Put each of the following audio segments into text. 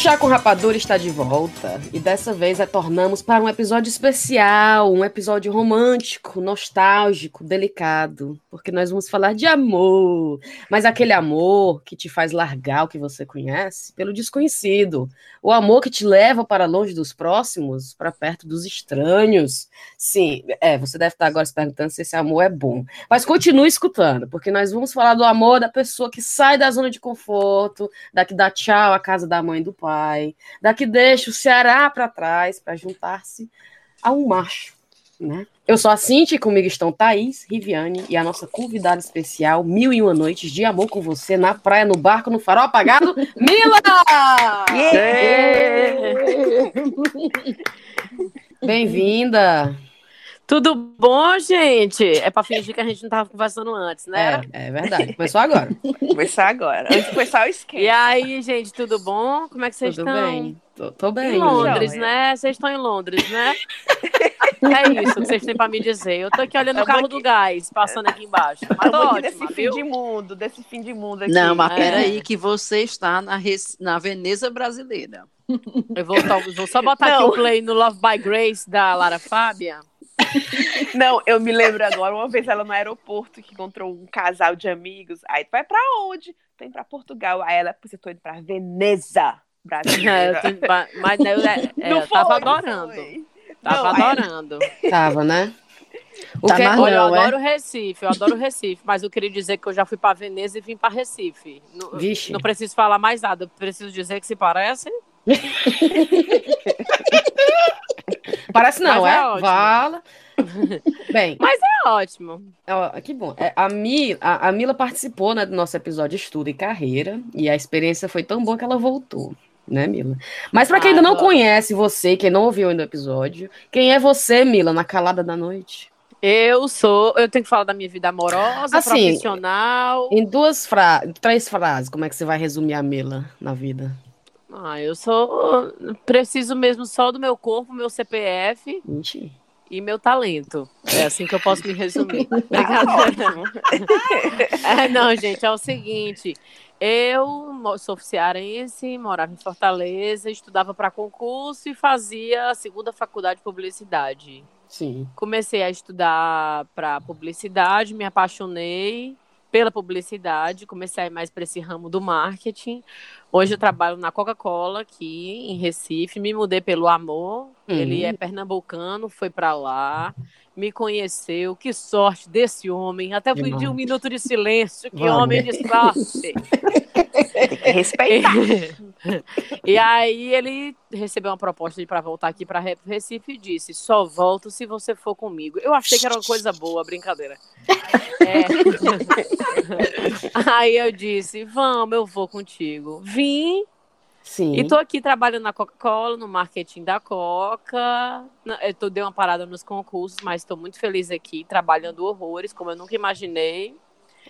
Chá com Rapadura está de volta e dessa vez retornamos para um episódio especial, um episódio romântico, nostálgico, delicado, porque nós vamos falar de amor, mas aquele amor que te faz largar o que você conhece pelo desconhecido, o amor que te leva para longe dos próximos, para perto dos estranhos. Sim, é, você deve estar agora se perguntando se esse amor é bom, mas continue escutando, porque nós vamos falar do amor da pessoa que sai da zona de conforto, da que dá tchau à casa da mãe do pai, da que deixa o Ceará para trás para juntar-se a um macho. Né? Eu sou a Cintia e comigo estão Thaís, Riviane e a nossa convidada especial, Mil e Uma Noites de Amor com Você, na praia, no barco, no farol apagado, Mila! Bem-vinda! Tudo bom, gente? É para fingir que a gente não estava conversando antes, né? É, é verdade. Começou agora. Começou agora. Antes de começar o esquema. E aí, gente, tudo bom? Como é que vocês Tudo estão? bem? Tô, tô bem. Em Londres, Joia. né? Vocês estão em Londres, né? é isso que vocês têm para me dizer. Eu tô aqui olhando o Tamo carro aqui. do gás, passando aqui embaixo. Mas tô aqui desse viu? fim de mundo, desse fim de mundo aqui. Não, mas É. peraí, que você está na, na Veneza brasileira. Eu vou, só- vou só botar aqui Não. o play no Love by Grace da Lara Fábia. Não, eu me lembro agora, uma vez ela no aeroporto que encontrou um casal de amigos. Aí tu vai pra onde? Tô indo pra Portugal. Aí ela, pois eu tô indo pra Veneza, É, brasileira. mas eu, é, é, eu tava adorando. foi. Tava Não, aí- adorando. Tava, né? O Tá que- mais Olha, eu é? adoro Recife, eu adoro Recife, mas eu queria dizer que eu já fui para Veneza e vim para Recife. Não, Vixe. não preciso falar mais nada, eu preciso dizer que se parecem. Parece não, Mas é? é ótimo. Vala. Bem, É ótimo. ó, que bom. É, A, Mi, a, a Mila participou né, do nosso episódio Estudo e Carreira, e a experiência foi tão boa que ela voltou. Né, Mila? Mas para quem Ah, ainda não conhece você, quem não ouviu ainda o episódio, quem é você, Mila, na calada da noite? Eu sou, eu tenho que falar da minha vida amorosa, Assim, profissional. Em duas frases, três frases, como é que você vai resumir a Mila na vida? Ah, eu sou preciso mesmo só do meu corpo, meu CPF Mentira. e meu talento. É assim que eu posso me resumir. Brincadeira. É, não, gente, é o seguinte. Eu sou cearense, morava em Fortaleza, estudava para concurso e fazia a segunda faculdade de publicidade. Sim. Comecei a estudar para publicidade, me apaixonei pela publicidade, comecei a ir mais para esse ramo do marketing. Hoje eu trabalho na Coca-Cola aqui em Recife, me mudei pelo amor. Ele Uhum. é pernambucano, foi para lá, me conheceu. Que sorte desse homem! Até pedi um bom. minuto de silêncio. Que Vamos. homem de sorte! Respeitar. e aí ele recebeu uma proposta para voltar aqui para Recife e disse: só volto se você for comigo. Eu achei que era uma coisa boa, brincadeira. É. aí eu disse: vamos, eu vou contigo. Vim Sim. e tô aqui trabalhando na Coca-Cola, no marketing da Coca. Eu tô, dei uma parada nos concursos, mas estou muito feliz aqui, trabalhando horrores, como eu nunca imaginei.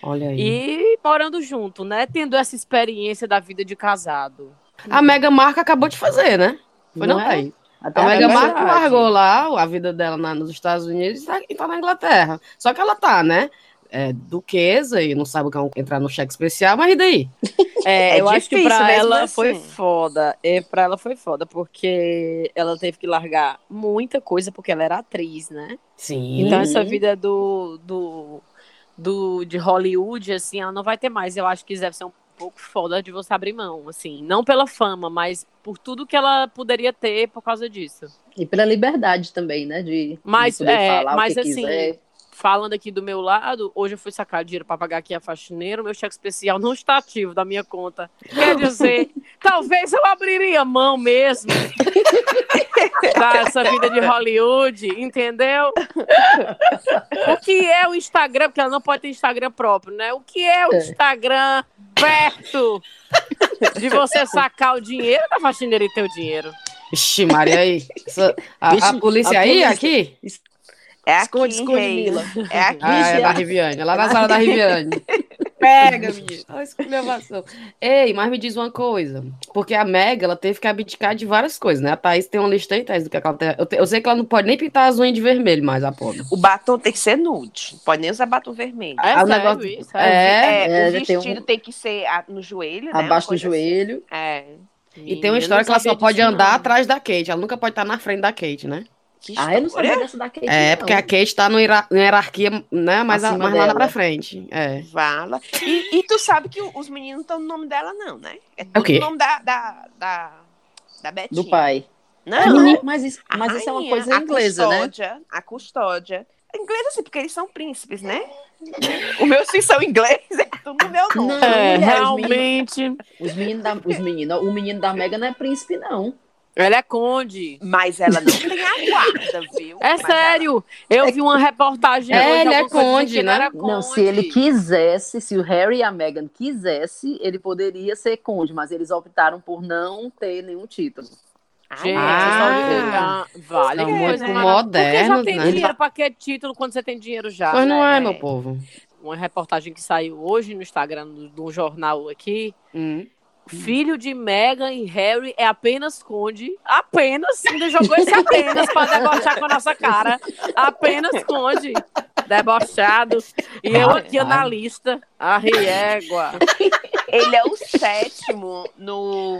Olha aí. E morando junto, né? Tendo essa experiência da vida de casado. A Mega Marca acabou de fazer, né? Foi não, Não é? A Mega Marca largou lá a vida dela na- nos Estados Unidos e tá, e tá na Inglaterra. Só que ela tá, né? É, duquesa e não sabe o que é entrar no cheque especial, mas e daí? É, É eu acho que pra ela assim. foi foda. É, pra ela foi foda, porque ela teve que largar muita coisa, porque ela era atriz, né? Sim. Então, essa vida do, do, do, de Hollywood, assim, ela não vai ter mais. Eu acho que deve ser um pouco foda de você abrir mão, assim. Não pela fama, mas por tudo que ela poderia ter por causa disso. E pela liberdade também, né? De, Mas, de poder é, falar mas o que assim, quiser. Falando aqui do meu lado, hoje eu fui sacar dinheiro para pagar aqui a faxineira, o meu cheque especial não está ativo da minha conta. Quer dizer, talvez eu abriria mão mesmo dessa vida de Hollywood, entendeu? O que é o Instagram? Porque ela não pode ter Instagram próprio, né? O que é o É. Instagram perto de você sacar o dinheiro da faxineira e ter o dinheiro? Ixi, Maria, aí. Essa- a, a polícia aí, polícia. aqui? É aqui, Esconde, esconde, rei. Mila. É aqui. Ah, é Vixe, da a- Riviane, lá na sala da Riviane. Pega, menino. Olha a esculhambação. Ei, mas me diz uma coisa. Porque a Mega, ela teve que abdicar de várias coisas, né? A Thaís tem uma lista aí, Thaís, do que ela tem. Eu, te- eu sei que ela não pode nem pintar as unhas de vermelho mais, a pobre. O batom tem que ser nude. Não pode nem usar batom vermelho. É Ah, o sério negócio- isso? É, É, é, o já tem vestido um- tem que ser no joelho, né? Abaixo do assim. joelho. É. E tem uma história que ela só pode andar não. atrás da Kate. Ela nunca pode estar na frente da Kate, né? Que Ah, eu não sabia dessa da Kate, É, não. porque a Kate tá no hierar- na hierarquia, né? A- mais lá dela. pra frente. É. Vala. E, e tu sabe que os meninos não estão no nome dela, não, né? É tudo quê? o nome da, da, da, da Betinha. Do pai. Não, Menino, mas isso, a mas isso é uma rainha, coisa a inglesa, né? custódia, A custódia. Inglesa, assim, porque eles são príncipes, né? Os meus sim são ingleses, é tudo no meu nome. Não. É, mulher, os realmente. Os meninos da, os meninos, o menino da Mega não é príncipe, não. Ela é conde. Mas ela não tem a guarda, viu? É Mas sério. Eu vi uma reportagem. É, ele é conde, né? era Não, se conde. ele quisesse, se o Harry e a Meghan quisesse, ele poderia ser conde, mas eles optaram por não ter nenhum título. ela- Gente, Ah. vale. São muito coisa modernos. Porque já tem né? dinheiro pra que título quando você tem dinheiro já? Pois não né? é, meu povo. Uma reportagem que saiu hoje no Instagram do, do jornal aqui. Hum. Filho de Meghan e Harry é apenas conde. Apenas. Ainda jogou esse apenas pra debochar com a nossa cara. Apenas conde. Debochado. E eu Ai, aqui ai. analista. A riégua. Ele é o sétimo no,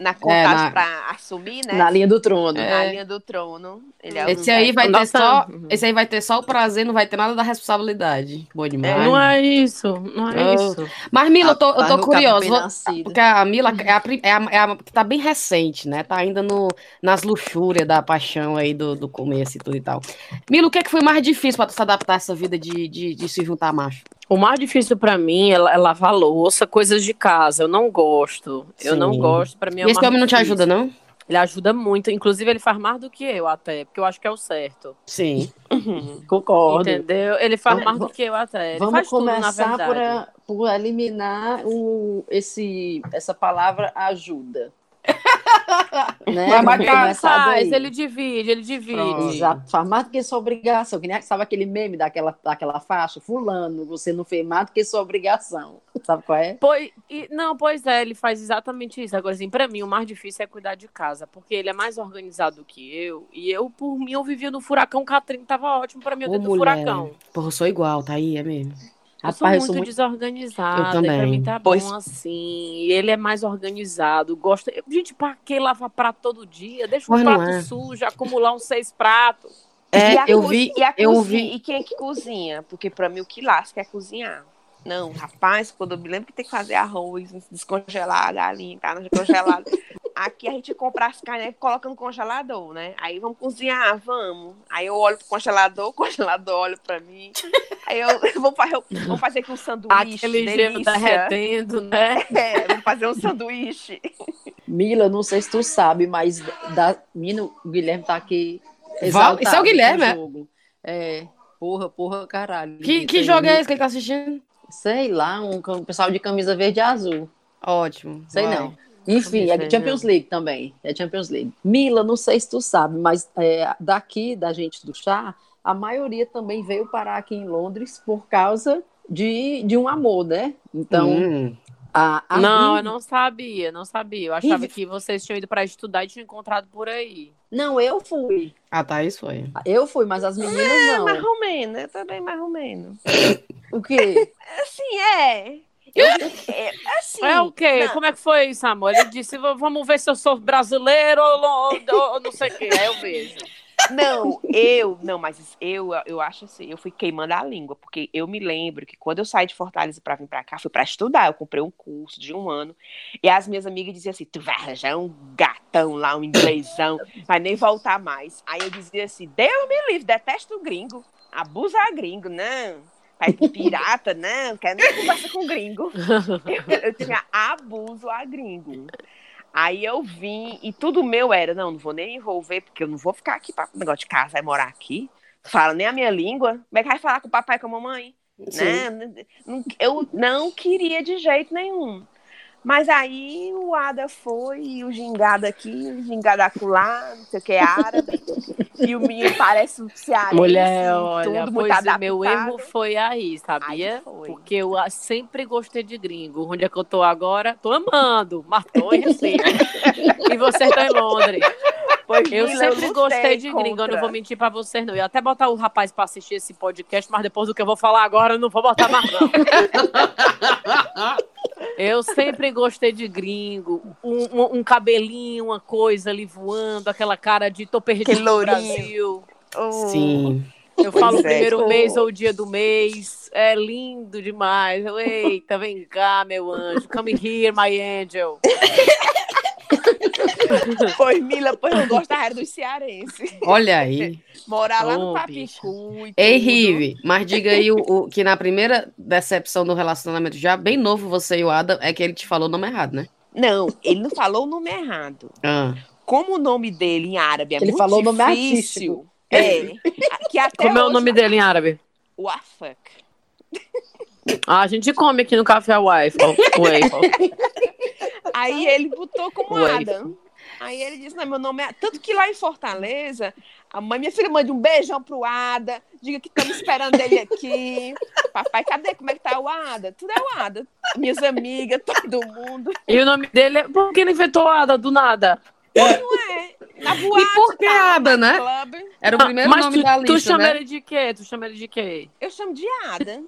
na contagem É, na- pra assumir, né? Na linha do trono. Na linha do trono. Ele é Esse aí vai ter Nossa. só. Uhum. Esse aí vai ter só o prazer, não vai ter nada da responsabilidade. Boa demais. Não é isso. Não é Oh. isso. Mas, Mila, eu tô, eu Rapaz, tô curiosa. Porque a Mila é a, é a- é a que tá bem recente, né? Tá ainda no, nas luxúrias da paixão aí do, do começo e tudo e tal. Mila, o que, é que foi mais difícil pra tu se adaptar a essa vida de, de, de se juntar macho? O mais difícil pra mim é, é lavar louça, coisas de casa. Eu não gosto. Eu não Sim. gosto. Pra mim é esse homem não te difícil. ajuda, não? Ele ajuda muito. Inclusive, ele faz mais do que eu até, porque eu acho que é o certo. Sim. Concordo. Entendeu? Ele faz Vamos- mais do que eu até. Ele Vamos faz tudo, começar por, a- por eliminar o, esse, essa palavra ajuda. né? Mas tá- começar Faz, ele divide, ele divide. Pronto. Exato, faz mais do que sua obrigação. Que nem, sabe aquele meme daquela, daquela faixa? Fulano, você não fez mais do que sua obrigação. Sabe qual é? Pois, e- não, pois é, ele faz exatamente isso. Agora, assim, pra mim, o mais difícil é cuidar de casa, porque ele é mais organizado do que eu. E eu, por mim, eu vivia no furacão. Catrinho tava ótimo pra mim, eu Ô, dentro do mulher. furacão. Porra, eu sou igual, tá aí, é mesmo. Eu sou Rapaz, eu muito sou muito. desorganizada. Eu também. Pra mim tá Pois- bom assim. Ele é mais organizado. Gosta. Gente, pra que lavar prato todo dia? Deixa um Pois não prato é. sujo, acumular uns seis pratos. É, E a eu vi, E, a eu cozinha- vi. e quem é que cozinha? Porque pra mim o que lasca é cozinhar. Não, rapaz, quando eu me lembro que tem que fazer arroz, descongelar a galinha, tá no congelado. Aqui a gente compra as carnes e coloca no congelador, né? Aí vamos cozinhar, vamos. Aí eu olho pro congelador, o congelador olha pra mim. Aí eu vou fazer, vou fazer aqui um sanduíche. Aquele gelo derretendo, né? É, vamos fazer um sanduíche. Mila, não sei se tu sabe, mas da... Menino, o Guilherme tá aqui. Val- exaltado Isso é o Guilherme, com é? jogo. É, porra, porra, caralho. Que, que jogo é esse que ele tá assistindo? Sei lá, um pessoal de camisa verde e azul. Ótimo. Sei vai. não. Enfim, é Champions League também. É Champions League. Mila, não sei se tu sabe, mas é, daqui, da gente do chá, a maioria também veio parar aqui em Londres por causa de, de um amor, né? Então, Hum. A, a Não, eu não sabia, não sabia. Eu achava que vocês tinham ido pra estudar e tinham encontrado por aí. não, eu fui. Ah, tá, isso foi. Eu fui, mas as meninas não. Mais ou menos, eu também mais ou menos. O quê? Assim, é. Eu, é assim. é o quê? não. Como é que foi, Samuel? Ele disse: "V- vamos ver se eu sou brasileiro ou, ou- ou não sei o quê. Aí eu vejo. Não, eu, não, mas eu, eu acho assim, eu fui queimando a língua, porque eu me lembro que quando eu saí de Fortaleza para vir para cá, fui para estudar, eu comprei um curso de um ano, e as minhas amigas diziam assim, tu vai arranjar um gatão lá, um inglêsão, vai nem voltar mais. Aí eu dizia assim, Deus me livre, detesto o gringo, abusa gringo, não. Pai de pirata, não, quero nem conversa com gringo. Eu, eu tinha abuso a gringo. Aí eu vim e tudo meu era, não, não vou nem me envolver, porque eu não vou ficar aqui para negócio de casa, vai morar aqui. Fala nem a minha língua. Como é que vai falar com o papai e com a mamãe? Né? Eu não queria de jeito nenhum. Mas aí o Ada foi, e o gingado aqui, o gingado acolá, não sei o que, árabe. e o menino parece um cearense. Mulher, olha, tudo pois o meu erro foi aí, sabia? Aí foi. Porque eu ah, sempre gostei de gringo. Onde é que eu tô agora? Tô amando. Matou em Recife. e vocês estão em Londres. Pois, Eu sempre lutei gostei de gringo, eu não vou mentir pra vocês, não. Eu ia até botar o rapaz pra assistir esse podcast, mas depois do que eu vou falar agora, eu não vou botar mais, não. Eu sempre gostei de gringo. Um, um- um cabelinho, uma coisa ali voando, aquela cara de tô perdido no lourinho. Brasil. Oh. Sim. Eu Pois falo o é. primeiro Oh. mês ou o dia do mês. É lindo demais. Eu, Eita, vem cá, meu anjo. Come here, my angel. Pois, Mila, pois eu gosto da área dos cearenses. Olha aí. Morar lá Ô, no. Papicu Ei. Rive, mas diga aí o, o- que na primeira decepção do relacionamento, já bem novo você e o Adam, é que ele te falou o nome errado, né? Não, ele não falou o nome errado. Ah. Como o nome dele em árabe é Ele muito falou o nome difícil. É. Que até Como é o hoje- nome dele em árabe? Wafak. Ah, a gente come aqui no Café Waffle. Aí ele botou como Ué. Adam. Aí ele disse: Não, meu nome é. Tanto que lá em Fortaleza, a mãe, minha filha, mande um beijão pro Ada. Diga que estamos esperando ele aqui. Papai, cadê? Como é que tá o Ada? Tudo é o Ada. Minhas amigas, todo mundo. E o nome dele é. Por que ele inventou Ada do nada? Não é? Na boate, E por que tá, Ada, né? club. Era o primeiro Mas nome tu, da tu lista, chama né? ele de quê? Tu chama ele de quê? Eu chamo de Ada.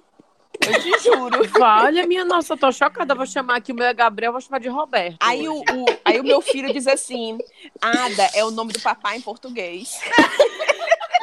Eu te juro. Olha, minha nossa, eu tô chocada. Vou chamar aqui o meu é Gabriel, vou chamar de Roberto. Aí o, o- aí o meu filho diz assim: Ada é o nome do papai em português.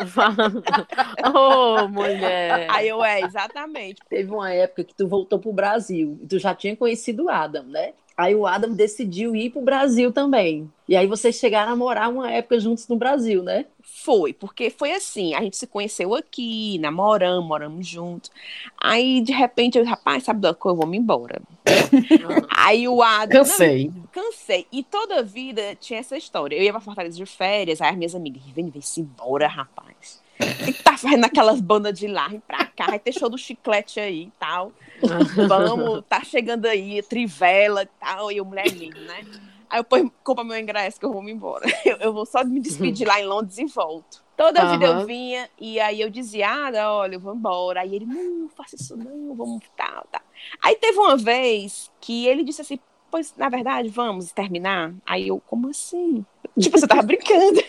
Ô, mulher. Aí eu, é, exatamente. Teve uma época que tu voltou pro Brasil e tu já tinha conhecido o Adam, né? Aí o Adam decidiu ir pro Brasil também. E aí vocês chegaram a morar uma época juntos no Brasil, né? Foi, porque foi assim, a gente se conheceu aqui, namoramos, moramos juntos. Aí, de repente, eu, rapaz, sabe da coisa, eu vou me embora. Aí o Adam... Cansei. Não, cansei. E toda vida tinha essa história. Eu ia pra Fortaleza de férias, aí as minhas amigas, vem, vem-se embora, rapaz. O que que tá fazendo aquelas bandas de lá? Vem pra cá, vai ter show do chiclete aí e tal. Vamos, tá chegando aí, trivela e tal, e eu, mulher mesmo, né? Aí eu pôs, compra meu ingresso que eu vou me embora. Eu, eu vou só me despedir lá em Londres e volto. Toda vida eu vinha e aí eu dizia, ah, olha, eu vou embora. Aí ele, não, não faça isso não, vamos tal, tal. Aí teve uma vez que ele disse assim, pois, na verdade, vamos terminar? Aí eu, como assim? Tipo, você tava brincando.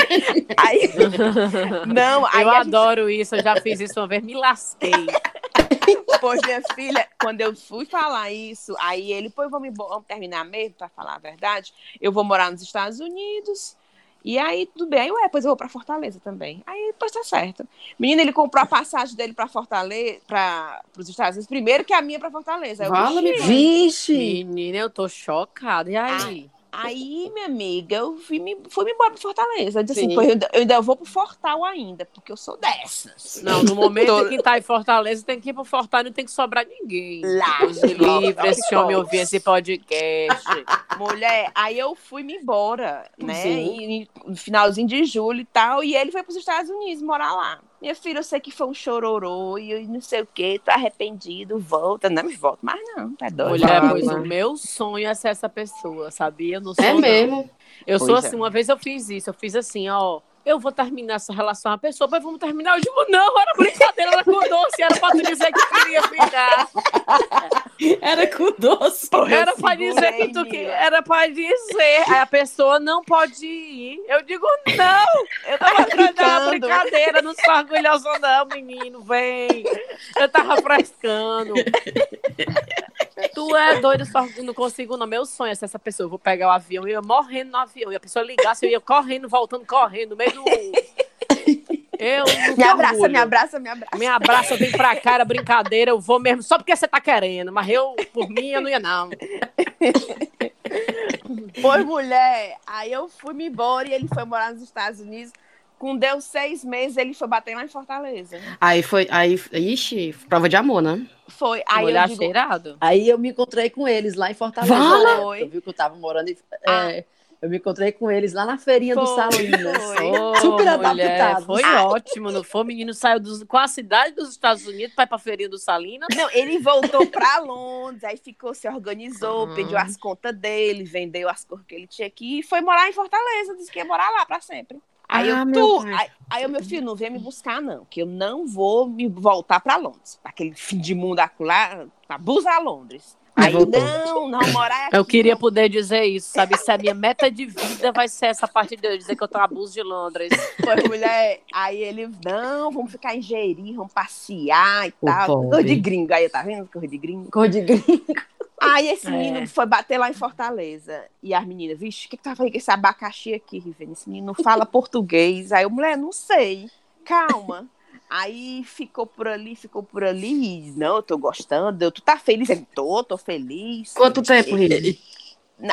aí, não, aí eu a gente- adoro isso, eu já fiz isso uma vez, me lasquei. Pois, minha filha, quando eu fui falar isso, aí ele, pô, vamos, vamos terminar mesmo, pra falar a verdade. Eu vou morar nos Estados Unidos. E aí, tudo bem. Aí, ué, pois eu vou pra Fortaleza também. Aí, depois tá certo. Menina, ele comprou a passagem dele pra Fortaleza, para os Estados Unidos, primeiro que a minha pra Fortaleza. Aí, eu, Vala-me, "Vixe". Menina, eu tô chocada. E aí? Aí, minha amiga, eu fui me, fui me embora pra Fortaleza. Eu disse assim, Sim. pô, eu, ainda- eu ainda vou pro Fortal ainda, porque eu sou dessas. Não, no momento Tô- em que tá em Fortaleza, tem que ir pro Fortal e não tem que sobrar ninguém. Lá, Deus livre, esse homem ouvir esse podcast. Mulher, aí eu fui me embora, né? E, no finalzinho de julho e tal. E ele foi para os Estados Unidos morar lá. Minha filha, eu sei que foi um chororô e eu não sei o que, tô arrependido, volta. Não me volta, mas não, tá doido. Mulher, pois o meu sonho é ser essa pessoa, sabia? Eu não sou, É não. mesmo. Eu sou Pois assim, é. uma vez eu fiz isso, eu fiz assim, ó. Eu vou terminar essa relação com a pessoa, mas vamos terminar. Eu digo, não, era brincadeira, ela acordou, se era pra tu dizer que queria ficar. Era com doce. Era pra dizer que tu que era pra dizer. Aí a pessoa não pode ir. Eu digo, não! Eu tava brincando. brincadeira, não sou orgulhosa, não, menino, vem. Eu tava frescando. Tu é doido, só não consigo, não. Meu sonho é ser essa pessoa. Eu vou pegar o avião, eu ia morrendo no avião. E a pessoa ligasse, eu ia correndo, voltando, correndo, no meio do. Eu Me abraça, orgulho. me abraça, me abraça. Me abraça, vem pra cá, era brincadeira, eu vou mesmo, só porque você tá querendo, mas eu, por mim, eu não ia, não. Pois, mulher, aí eu fui me embora e ele foi morar nos Estados Unidos. Com deu seis meses, ele foi bater lá em Fortaleza. Aí foi. Aí, ixi, prova de amor, né? Foi. Aí Olhar eu digo, cheirado. Aí eu me encontrei com eles lá em Fortaleza. Vala! né? Eu vi que eu tava morando em... Ah. é, eu me encontrei com eles lá na feirinha do Foi, Salinas. foi. Super adaptado. Foi Ah. ótimo, não foi? O menino saiu dos, com a cidade dos Estados Unidos para ir pra feirinha do Salinas. Não, ele voltou pra Londres, aí ficou, se organizou, Uhum. pediu as contas dele, vendeu as coisas que ele tinha aqui e foi morar em Fortaleza, disse que ia morar lá pra sempre. Aí Ah, eu, meu tu, aí, aí eu, meu filho, não venha me buscar, não, que eu não vou me voltar pra Londres. Aquele fim de mundo lá, abusa a Londres. Aí não, não, morar aqui. Eu queria não. poder dizer isso, sabe? Se a minha meta de vida vai ser essa parte de eu dizer que eu tô abuso de Londres. Foi, mulher. Aí ele, não, vamos ficar em Jeri, vamos passear e O tal. pobre. Coisa de gringo, aí, tá vendo? Coisa de gringo. Cor de gringo. Aí esse menino É. foi bater lá em Fortaleza. E as meninas, vixe, o que, que tá fazendo com esse abacaxi aqui, Rivene? Esse menino não fala português. Aí eu, mulher, não sei. Calma. Aí ficou por ali, ficou por ali. Não, eu tô gostando. Eu, tu tá feliz? Ele, tô, tô feliz. Quanto tempo, Rive?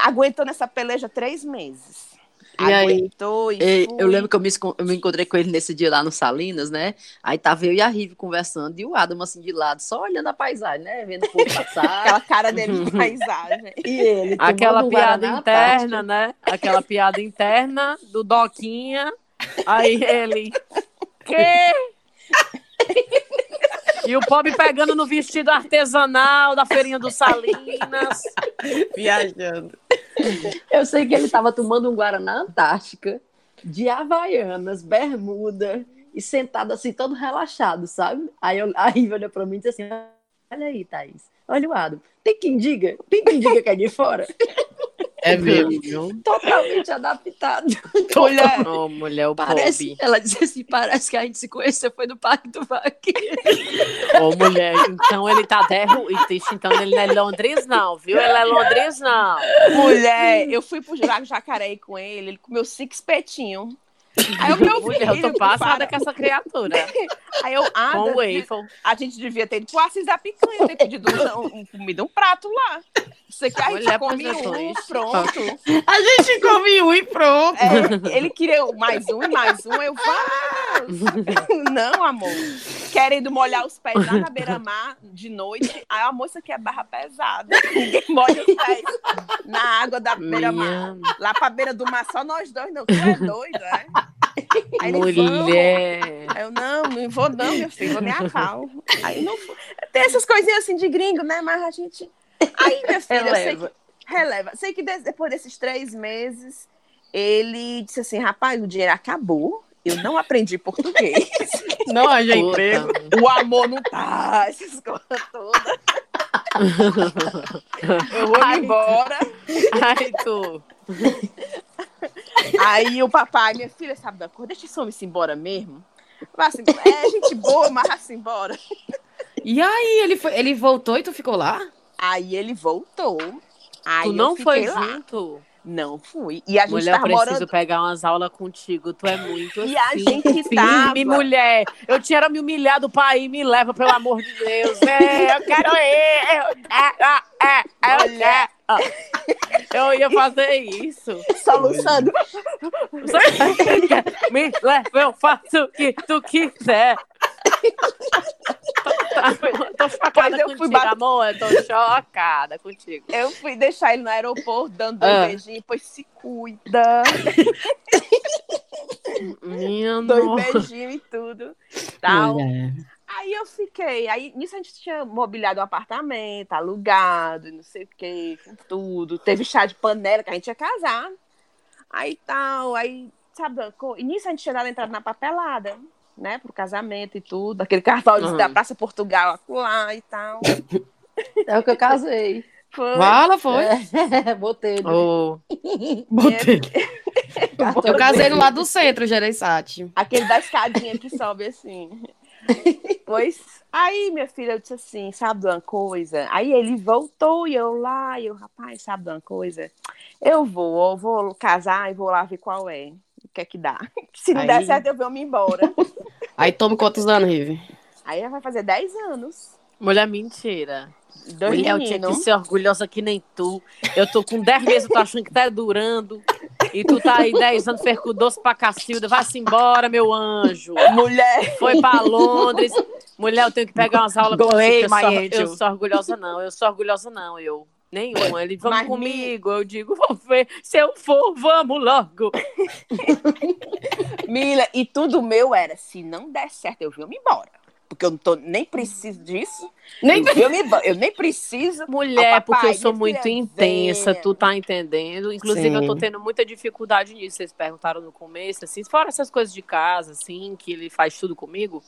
Aguentou nessa peleja três meses. E aí? Aguentou e Ei, fui. eu lembro que eu me, eu me encontrei com ele nesse dia lá no Salinas, né? Aí tava eu e a Rive conversando e o Adam assim de lado, só olhando a paisagem, né? Vendo o povo passar. Aquela cara dele de paisagem. e ele Aquela piada interna, né? Aquela piada interna do Doquinha. Aí ele. Quê? E o pobre pegando no vestido artesanal da feirinha do Salinas. Viajando. Eu sei que ele estava tomando um Guaraná Antártica, de Havaianas, bermuda, e sentado assim, todo relaxado, sabe? Aí eu, a Riva olhou pra mim e disse assim: Olha aí, Thaís, olha o Adam. Tem quem diga? Tem quem diga que é de fora? É mesmo, viu? Totalmente adaptado. Mulher, Ô, mulher, o Parece, pobre. ela disse assim: parece que a gente se conheceu foi no Parque do Vaqueiro. Ô, mulher, então ele tá derruído. Então ele não é Londres, não, viu? Ele é Londres, não. mulher, eu fui pro Lago Jacareí com ele, ele comeu cinco espetinhos. Aí o meu Mulher, eu filho, tô passada para. com essa criatura. Aí eu, ah, Com waffle. a gente devia ter ido pro Assis da Picanha, ter pedido um, um, comida, um prato lá. Você quer, a gente come um, pronto. A gente come um e pronto. É, ele queria mais um e mais um, eu vou. Não, amor. Querendo molhar os pés lá na beira-mar de noite. Aí, amor, isso aqui é barra pesada. Ninguém molha os pés na água da beira-mar. Lá pra beira do mar, só nós dois, não. Tu é doido, é? Aí mulher. Aí eu, não, não vou não, meu filho, vou me acalmo. Aí não. Tem essas coisinhas assim de gringo, né? Mas a gente. Aí, minha filha, eu sei que. Releva. Releva. Sei que de- depois desses três meses, ele disse assim: rapaz, o dinheiro acabou. Eu não aprendi português. Não Puta. emprego. o amor não tá, essas coisas todas. Eu vou Ai. embora. Ai, tu. Aí o papai, minha filha, sabe da cor? Deixa esse homem se embora mesmo. Embora. É gente boa, mas vá-se embora. E aí, ele, foi, ele voltou e tu ficou lá? Aí ele voltou. Aí Tu eu não foi lá. junto? Não fui. E a gente Mulher, eu preciso morando. pegar umas aulas contigo. Tu é muito E a assim, gente firme, tava- mulher. Eu tinha me humilhado pra ir, me leva, pelo amor de Deus. É, eu quero ir. Eu, é, é, é, Mulher. Eu ia fazer isso. Soluçando. Me leva, eu faço o que tu quiser. Tô, tô chocada eu fui contigo, bater- amor. Eu tô chocada contigo. Eu fui deixar ele no aeroporto dando dois Ah. beijinhos, pois se cuida. Minha Dois beijinhos e tudo. Tal. Aí eu fiquei. Aí nisso a gente tinha mobiliado um apartamento, alugado, e não sei o quê, com tudo. Teve chá de panela, que a gente ia casar. Aí tal, aí, sabe, e nisso a gente tinha dado entrada na papelada, né, pro casamento e tudo. Aquele cartão Uhum. da Praça Portugal lá e tal. É o que eu casei. Foi. Fala, foi. É, botei. né? Oh, Botei. Cartão Eu casei no lado do centro, Gereissati. Aquele da escadinha que sobe assim. Pois, aí, minha filha, eu disse assim, sabe de uma coisa? Aí ele voltou e eu lá, e eu, rapaz, sabe de uma coisa? Eu vou, eu vou casar e vou lá ver qual é. O que é que dá? Se não der Aí- certo, eu venho me embora. Aí toma quantos anos, Rive? Aí vai fazer 10 anos. mulher mentira. Dois Mulher, eu tinha que ser orgulhosa que nem tu. Eu tô com 10 meses, eu tô achando que tá durando. E tu tá aí 10 anos, fez com doce pra Cacilda. Vai-se embora, meu anjo. Mulher, Foi pra Londres. Mulher, eu tenho que pegar umas aulas Go away, eu, eu sou orgulhosa, não. Eu sou orgulhosa, não. Eu. Nenhuma. Ele, vamos Mas, comigo. Eu digo, vou ver. Se eu for, vamos logo. Mila, e tudo meu era, se não der certo, eu me embora. Porque eu não tô, nem preciso disso. Nem Eu, me, eu nem preciso. Mulher, papai, porque eu sou muito intensa, tu tá entendendo? Inclusive, eu tô Sim. tendo muita dificuldade nisso. Vocês perguntaram no começo, assim, fora essas coisas de casa, assim, que ele faz tudo comigo.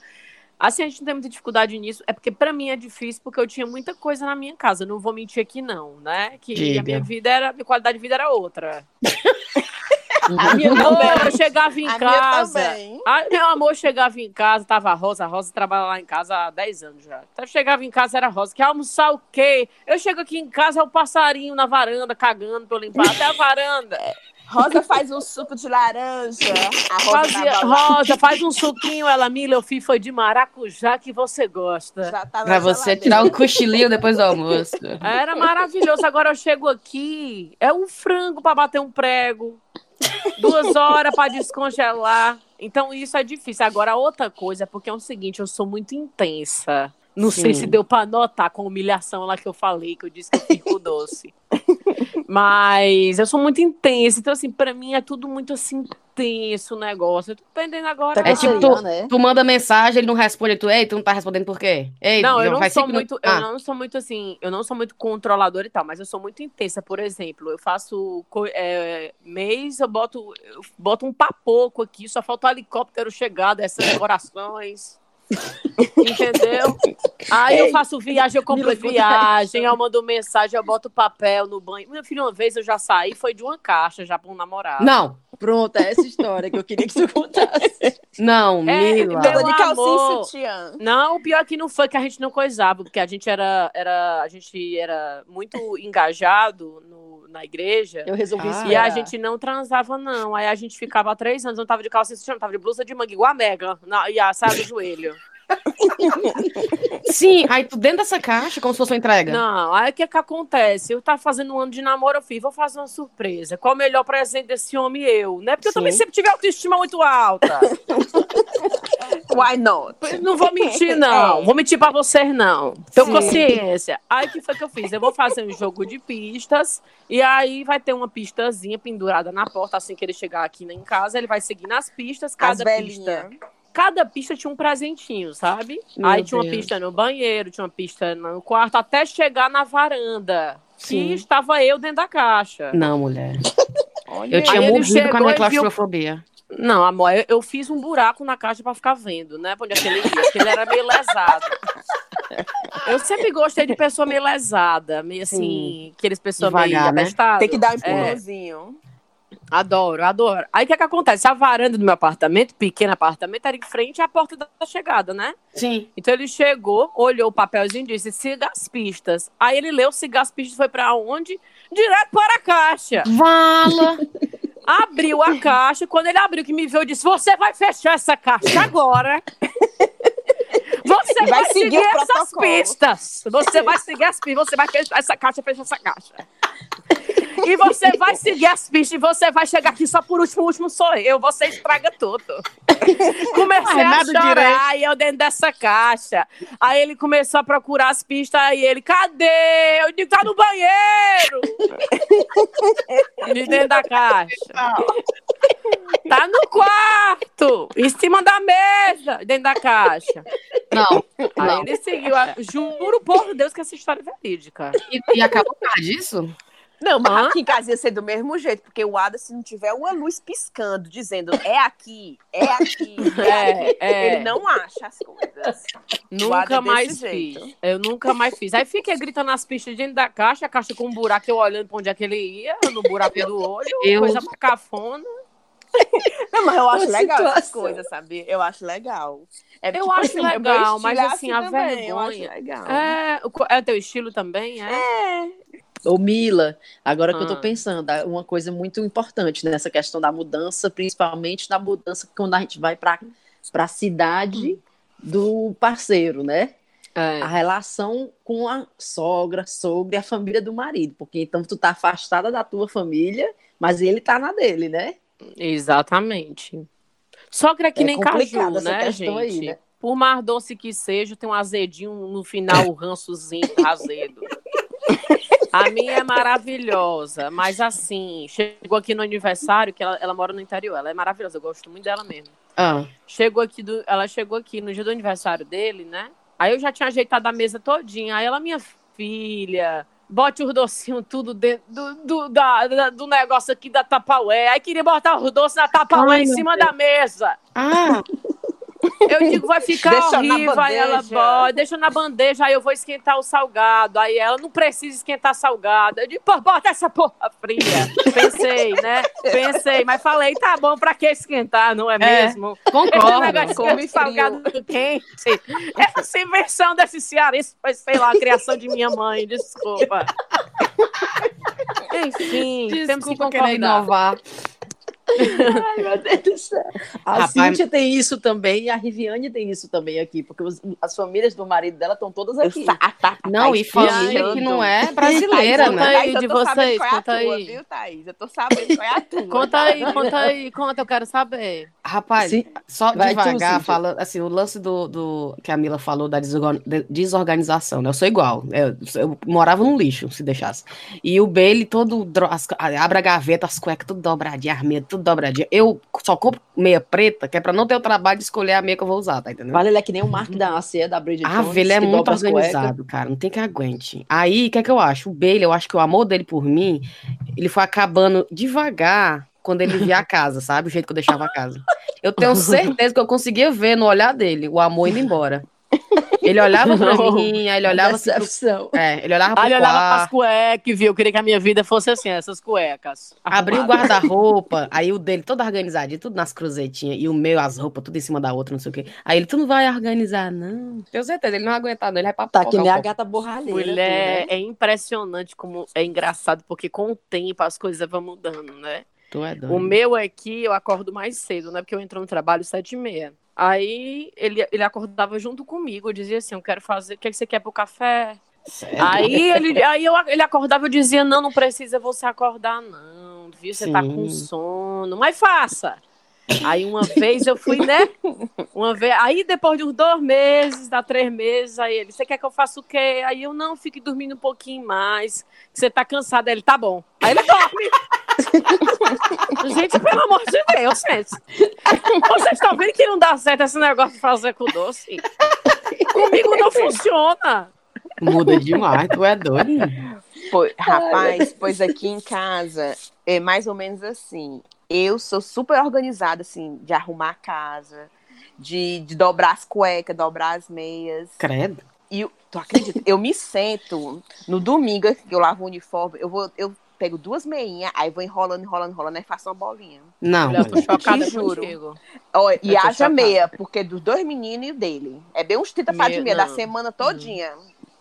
Assim, a gente não tem muita dificuldade nisso. É porque pra mim é difícil, porque eu tinha muita coisa na minha casa. Não vou mentir aqui, não, né? Que a Diga. minha vida era, a minha qualidade de vida era outra. A minha também. eu chegava em A casa. também. Ai, meu amor chegava em casa, tava a Rosa. A Rosa trabalha lá em casa há 10 anos já. Então, chegava em casa, era a Rosa. Quer almoçar o quê? Eu chego aqui em casa, é o passarinho na varanda, cagando pra eu limpar até a varanda. Rosa faz um suco de laranja. A Rosa Fazia, Rosa, faz um suquinho. Ela, Mila, eu foi de maracujá que você gosta. já tava Pra você geladeira. tirar um cochilinho depois do almoço. Era maravilhoso. Agora eu chego aqui, é um frango para bater um prego, duas horas para descongelar. Então isso é difícil. Agora outra coisa, porque é o seguinte, eu sou muito intensa. Não sei Sim. se deu para notar com a humilhação lá que eu falei, que eu disse que eu fico doce. Mas eu sou muito intensa, então assim, para mim é tudo muito assim tenso o negócio. Eu tô dependendo agora. Tá É tipo, tu, canceriana, é? tu manda mensagem, ele não responde, tu, ei, tu não tá respondendo por quê? Ei, Não, eu não faz sou muito, minutos- eu Ah, não sou muito assim, eu não sou muito controladora e tal, mas eu sou muito intensa. Por exemplo, eu faço é, mês, eu boto, eu boto um papoco aqui, só falta o helicóptero chegar dessas decorações. Entendeu? Aí eu faço viagem, eu compro viagem, eu mando mensagem, eu boto papel no banho. Meu filho, uma vez eu já saí, foi de uma caixa já pra um namorado. Não, Pronto, é essa história que eu queria que tu contasse. não, É, Mila. meu de calcinha amor. e sutiã. Não, o pior é que não foi que a gente não coisava, porque a gente era, era, a gente era muito engajado no- na igreja. Eu resolvi Ah. E a gente não transava, não. Aí a gente ficava há três anos, não tava de calça sutiã, tava de blusa de manga, igual a Mega, na, e a saia do joelho. Sim, aí tu dentro dessa caixa, como se fosse uma entrega. Não, aí o que que acontece? Eu tava fazendo um ano de namoro, eu fiz, vou fazer uma surpresa. Qual o melhor presente desse homem? Eu, né? Porque eu também Sim. sempre tive autoestima muito alta. Why not? Não vou mentir, não. É. Vou mentir pra vocês, não. Tenho Sim. consciência. Aí o que foi que eu fiz? Eu vou fazer um jogo de pistas. E aí vai ter uma pistazinha pendurada na porta. Assim que ele chegar aqui em casa, ele vai seguir nas pistas. As Cada pista. Cada pista tinha um presentinho, sabe? Meu aí tinha uma Deus. pista no banheiro, tinha uma pista no quarto, até chegar na varanda. Sim. E estava eu dentro da caixa. Não, mulher. Olha Eu tinha Aí morrido com a minha viu- claustrofobia. Não, amor, eu, eu fiz um buraco na caixa pra ficar vendo, né? Onde é que ele ia, porque ele era meio lesado. Eu sempre gostei de pessoa meio lesada, meio assim, aqueles pessoas meio Devagar, né? abestadas. Tem que dar um É, empurrãozinho. Adoro, adoro. Aí o que é que acontece? A varanda do meu apartamento, pequeno apartamento, era em frente à porta da chegada, né? Sim. Então ele chegou, olhou o papelzinho e disse: siga as pistas. Aí ele leu, siga as pistas, foi pra onde? Direto para a caixa. Vala! Abriu a caixa. Quando ele abriu, que me viu, eu disse: Você vai fechar essa caixa agora. Você vai vai, seguir seguir, essas pistas. Você vai seguir as pistas. Você vai fechar essa caixa, fecha essa caixa. E você vai seguir as pistas e você vai chegar aqui só por último, o último sou eu. Você estraga tudo. Comecei a chorar e eu dentro dessa caixa. Aí ele começou a procurar as pistas e ele, cadê? Eu digo, tá no banheiro. De dentro da caixa. Tá no quarto, em cima da mesa, dentro da caixa. Não. Aí Não. ele seguiu. a- Juro por Deus que essa história é verídica. E, e acabou por causa disso? Não, mas aqui em casa ia ser do mesmo jeito, porque o Ada, se não tiver uma luz piscando, dizendo é aqui, é aqui, é É, aqui, é. ele não acha as coisas. Nunca Guarda mais desse jeito. fiz. Eu nunca mais fiz. Aí fiquei gritando nas pistas dentro da caixa, a caixa com um buraco, eu olhando pra onde é que ele ia, no buraco do olho, Eu- coisa macafona. Não, mas eu acho Uma legal essas coisas, sabe? Eu acho legal. É, Eu acho meu legal, mas é assim, a também, eu acho vergonha. legal. É, o é teu estilo também, é? É. Ô, Mila, agora que eu tô Ah. pensando, há uma coisa muito importante nessa questão da mudança, principalmente na mudança quando a gente vai para a cidade do parceiro, né? É. A relação com a sogra, sogra e a família do marido, porque então tu tá afastada da tua família, mas ele tá na dele, né? Exatamente. Sogra é que É nem caju, né, questão aí, gente? né? Por mais doce que seja, tem um azedinho no final, o rançozinho azedo. A minha é maravilhosa, mas assim, chegou aqui no aniversário, que ela, ela mora no interior, ela é maravilhosa, eu gosto muito dela mesmo. Ah, Chegou aqui, do, ela chegou aqui no dia do aniversário dele, né? Aí eu já tinha ajeitado a mesa todinha. Aí ela, minha filha, bote os docinhos tudo dentro do, do, da- da- do negócio aqui da Tapaué. Aí queria botar os doces na Tapaué em cima da mesa. ah Eu digo, vai ficar Deixa horrível. Aí ela, bota, deixa na bandeja, aí eu vou esquentar o salgado. Aí ela, não precisa esquentar salgado. Eu digo, pô, bota essa porra fria. Pensei, né? Pensei, mas falei, tá bom, pra que esquentar, não é, mesmo? Esse Concordo. come salgado quente. Essa invenção desse cearense foi, sei lá, a criação de minha mãe, desculpa. Enfim, temos que Desculpa concordar. inovar. Ai, meu Deus do céu. A Rapaz, Cíntia tem isso também e a Riviane tem isso também aqui, porque os- as famílias do marido dela estão todas aqui. sa- ah, tá, Não, tá e família que não é brasileira, Conta né? aí Thaís, eu de vocês, qual é a conta tua, aí. viu, Thaís? Eu tô sabendo qual é a tua. Conta aí, conta aí, conta, eu quero saber. Rapaz, Sim. só tu, devagar, Cíntia. falando, assim, o lance do, do que a Mila falou da desorgan- de- desorganização, né? Eu sou igual, eu, eu morava num lixo, se deixasse. E o Bailey todo, as- abre a gaveta, as cuecas tudo dobradinha, meias tudo dobradinha. Eu só compro meia preta, que é pra não ter o trabalho de escolher a meia que eu vou usar, tá entendendo? Vale, ele é que nem o Mark da ACE, da Bridget Ah, Jones, ele é muito organizado, cara. Não tem que aguente. Aí, o que é que eu acho? O Bailey, eu acho que o amor dele por mim, ele foi acabando devagar quando ele via a casa, sabe? O jeito que eu deixava a casa. Eu tenho certeza que eu conseguia ver no olhar dele o amor indo embora. Ele olhava pra Não. mim, aí ele olhava assim pro... Decepção. É, ele olhava pro Aí ele olhava pras cuecas, viu? Eu queria que a minha vida fosse assim, essas cuecas. abria o guarda-roupa, aí o dele todo organizadinho, tudo nas cruzetinhas, e o meu, as roupas, tudo em cima da outra, não sei o quê. Aí ele, tu não vai organizar, não. Tenho certeza, ele não vai aguentar, não. Ele vai pra Tá que nem a gata borralheira. Mulher, tu, né? é impressionante como é engraçado, porque com o tempo as coisas vão mudando, né? Tu é doido. O meu é que eu acordo mais cedo, né? Porque eu entro no trabalho sete e meia. Aí ele, ele acordava junto comigo, eu dizia assim, eu quero fazer, o que, é que você quer pro café? Sério? Aí ele, aí eu, ele acordava e eu dizia, não, não precisa você acordar, não. Viu? Você tá com Sim. sono, mas faça. Aí uma vez eu fui, né? Uma vez, aí depois de uns dois meses, dá três meses, aí ele, você quer que eu faça o quê? Aí eu não, fique dormindo um pouquinho mais, que você tá cansado. Aí ele, tá bom. Aí ele dorme. Gente, pelo amor de Deus, gente. Vocês estão vendo que não dá certo esse negócio de fazer com doce? Comigo não funciona. Muda demais, tu é doido. Pois- rapaz, pois aqui em casa é mais ou menos assim. Eu sou super organizada, assim, de arrumar a casa, de, de dobrar as cuecas, dobrar as meias. Credo. E eu- tu acredita? Eu me sento no domingo, que eu lavo o uniforme, eu vou, eu pego duas meinhas, aí vou enrolando, enrolando, enrolando, aí faço uma bolinha. Não, Olha, eu tô chocada Te juro. contigo. Ó, e haja chocada. meia, porque dos dois meninos e o dele. É bem uns 30 par de Meia, da semana todinha.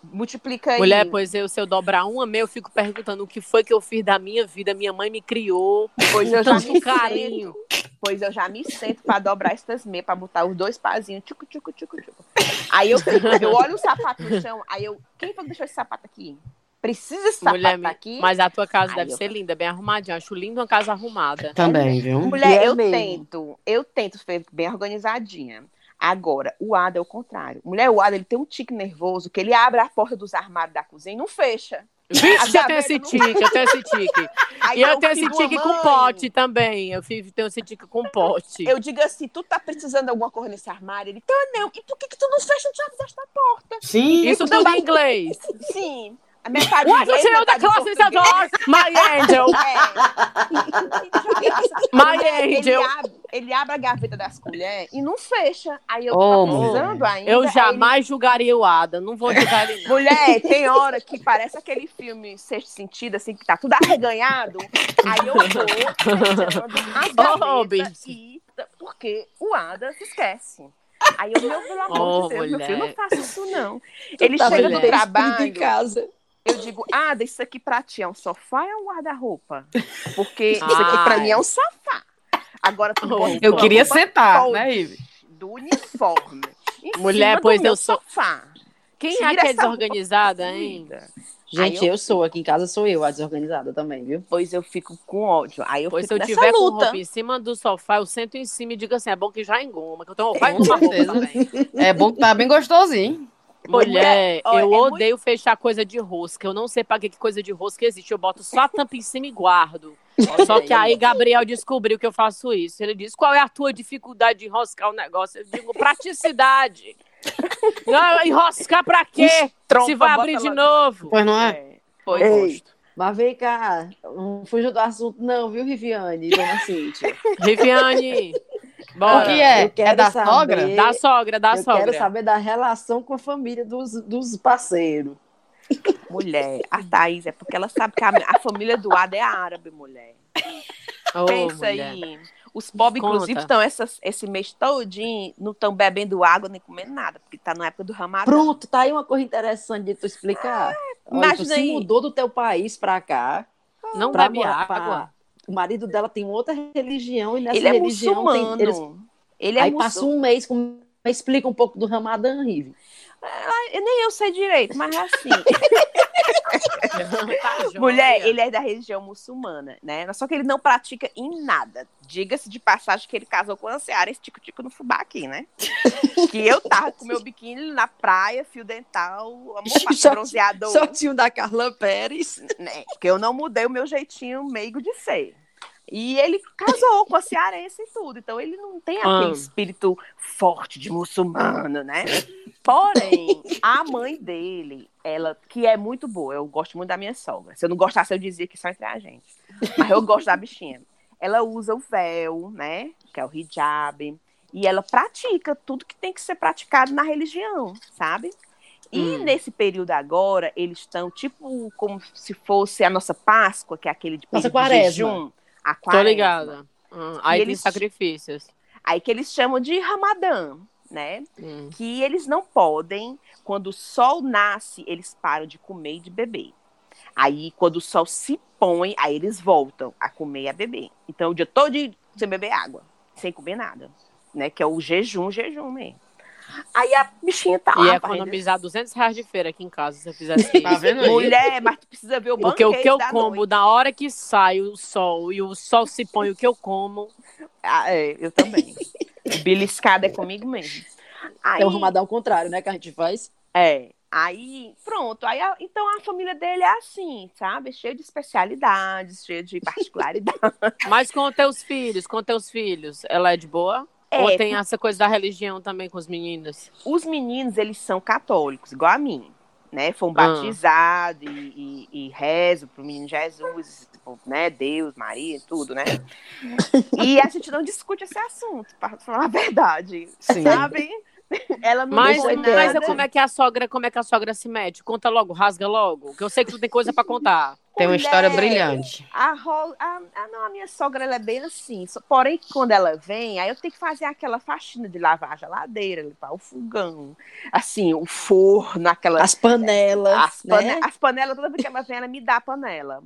Multiplica aí. Mulher, pois eu, se eu dobrar uma meia, eu fico perguntando o que foi que eu fiz da minha vida. Minha mãe me criou Pois eu já me carinho. Pois eu já me sento pra dobrar essas meias, pra botar os dois pazinhos. Tchucu, tchucu, tchucu, tchucu. Aí eu, fico, eu olho o sapato no chão, aí eu. Quem foi que deixou esse sapato aqui? Precisa esse sapato Mulher, aqui? mas a tua casa Ai, deve eu- ser linda, bem arrumadinha. Acho lindo uma casa arrumada. também, viu? Mulher, é eu mesmo. tento. Eu tento ser bem organizadinha. Agora, o Ada é o contrário. Mulher, o Ada ele tem um tique nervoso que ele abre a porta dos armários da cozinha e não fecha. Vixe, eu tenho esse não- tique, eu tenho esse tique. Aí E eu tenho esse tique com pote também. Eu fico- tenho esse tique com pote. Eu digo assim, tu tá precisando de alguma coisa nesse armário? Ele, tá não. E por que, que tu não fecha o chave desta porta? Sim. Isso tudo em inglês. Sim. A metade What inglês, you know the metade class is português. adore, my angel. É. My ele, angel. abre, ele abre a gaveta das colheres e não fecha. Aí eu Oh, tô precisando mulher. ainda. Eu jamais julgaria o Ada. Não vou julgar ele, ele- não. Mulher, tem hora que parece aquele filme Sexto Sentido, assim, que tá tudo arreganhado. Aí eu vou fechando as Oh, e... Porque o Ada se esquece. Aí eu, meu, pelo amor Oh, de Deus, meu filho, não faça isso, não. Ele Tá chega do trabalho... em casa. Eu digo, Ada, isso aqui pra ti é um sofá ou é um guarda-roupa? Porque isso aqui pra mim é um sofá. Agora tu Oh, Eu queria sentar, né, Ive? Do uniforme. em Mulher, cima do pois meu eu sou- Sofá. Quem Tira é que é desorganizada? Linda. Gente, Aí eu... sou aqui em casa, sou eu a desorganizada também, viu? Pois eu fico com ódio. Aí eu Pois se fico eu nessa tiver com luta. roupa em cima do sofá, eu sento em cima e digo assim: é bom que já engoma, que eu tenho Com com roupa certeza. também. É bom que tá bem gostosinho. Mulher, ó, eu é odeio fechar coisa de rosca. Eu não sei pra que que coisa de rosca existe. Eu boto só a tampa em cima e guardo. Só que aí Gabriel descobriu que eu faço isso. Ele disse: qual é a tua dificuldade de enroscar o negócio? Eu digo, praticidade. Não, enroscar pra quê? Trompa, Se vai abrir de lá. novo. Pois não é? É, Pois Ei, mas vem cá, não fuja do assunto não, viu, Riviane e Dona Cíntia? Viviane, Bora. O que é? Eu É da saber- sogra? Da sogra, da eu sogra. quero saber da relação com a família dos, dos parceiros. Mulher, a Thaís é porque ela sabe que a, a família do Ada é árabe, mulher. Ô, Pensa mulher. aí. Os pobres, inclusive, estão esse mês todinho, não estão bebendo água nem comendo nada, porque tá na época do Ramadã. Pronto, tá aí uma coisa interessante de tu explicar. Olha, tu imagina se aí. mudou do teu país pra cá. Não pra bebe morar- pra- água. O marido dela tem outra religião e nessa Ele é religião muçulmano. tem, eles Ele é aí muçulmano. passa um mês com explica um pouco do Ramadã, Rive. Nem eu sei direito, mas é assim. Tá. Mulher, ele é da religião muçulmana, né? Só que ele não pratica em nada. Diga-se de passagem que ele casou com a Seara esse tico-tico no fubá aqui, né? que eu tava com meu biquíni na praia, fio dental, amor, bronzeador. Sortinho da Carla Pérez. né? Porque eu não mudei o meu jeitinho meigo de ser. E ele casou com a cearense e tudo. Então ele não tem aquele Ah. espírito forte de muçulmano, né? Porém, a mãe dele, ela, que é muito boa, eu gosto muito da minha sogra. Se eu não gostasse, eu dizia que só entre a gente. Mas eu gosto da bichinha. Ela usa o véu, né? Que é o hijab. E ela pratica tudo que tem que ser praticado na religião, sabe? E Hum. nesse período agora, eles estão tipo como se fosse a nossa Páscoa, que é aquele de Nossa de quaresma. jejum. A Tô quaresma. ligada. Hum, aí E tem eles- sacrifícios. Aí que eles chamam de Ramadã, né? Hum. Que eles não podem, quando o sol nasce, eles param de comer e de beber. Aí, quando o sol se põe, aí eles voltam a comer e a beber. Então, o dia todo sem beber água, sem comer nada, né? Que é o jejum, jejum mesmo. Aí a bichinha tá E lá. ia varrendo- economizar 200 reais de feira aqui em casa se você fizesse Tá isso. vendo aí? Mulher, mas tu precisa ver o Porque o banquete que eu da como noite. na hora que sai o sol e o sol se põe, o que eu como. Ah, é, eu também. Beliscada é comigo mesmo. Aí, É o Ramadã ao contrário, né, que a gente faz. é, aí, pronto. Aí, a- então a família dele é assim, sabe? Cheio de especialidades, cheio de particularidades. Mas com teus filhos, com teus filhos, ela é de boa? É, Ou tem essa coisa da religião também com os meninos? os meninos, eles são católicos, igual a mim. Né? Ah. Foram batizados e, e, e rezam pro menino Jesus, né? Deus, Maria, tudo, né? E a gente não discute esse assunto, para falar a verdade. Sim. Sabe? Ela não Mas, mas como é que a sogra, como é que a sogra se mete? Conta logo, rasga logo, que eu sei que tu tem coisa pra contar. Tem uma história Mulher, brilhante. A, ro... a, a, não, a minha sogra ela é bem assim. Só- Porém, quando ela vem, aí eu tenho que fazer aquela faxina de lavar a geladeira, limpar o fogão, assim, o forno, aquela. As panelas, As, pane... né? as panelas, toda vez que ela vem, ela me dá a panela.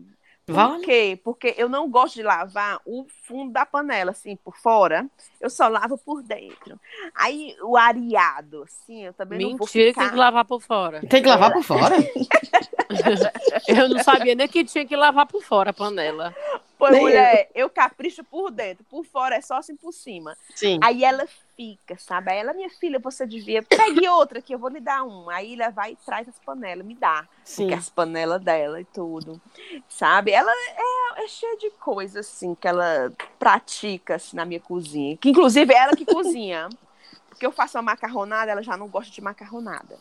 Por Vale. quê? Porque eu não gosto de lavar o fundo da panela, assim, por fora. Eu só lavo por dentro. Aí, o areado, assim, eu também não vou Mentira ficar... tem que lavar por fora. Tem que lavar por fora? Eu não sabia nem que tinha que lavar por fora a panela. Pô, Nem mulher, eu capricho por dentro. Por fora é só assim por cima. Sim. Aí ela fica, sabe? Aí ela, minha filha, você devia. Pegue outra que eu vou lhe dar uma. Aí ela vai e traz as panelas, me dá. Sim. As panelas dela e tudo. Sabe? Ela é, é cheia de coisas, assim, que ela pratica assim, na minha cozinha. Que inclusive é ela que cozinha. Porque eu faço a macarronada, ela já não gosta de macarronada.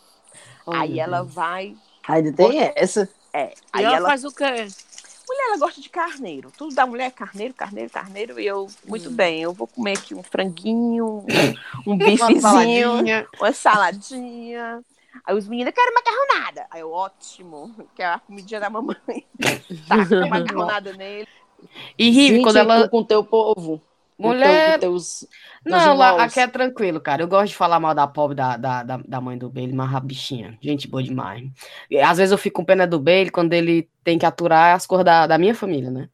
aí ela vai. Ainda tem essa. É, aí ela, ela faz o quê? Mulher, ela gosta de carneiro. Tudo da mulher é carneiro, carneiro, carneiro. E eu, muito bem, eu vou comer aqui um franguinho, um, um Uma bifezinho, saladinha. uma saladinha. Aí os meninos, quero macarronada. Aí eu, ótimo, que é a comidinha da mamãe. A macarronada nele. E Rive, quando ela. com teu povo. Mulher. com teus, Não, lá, aqui é tranquilo, cara. Eu gosto de falar mal da pobre da, da, da, da mãe do Bailey, mas a bichinha. Gente boa demais. E, às vezes eu fico com pena do Bailey quando ele tem que aturar as cores da, da minha família, né?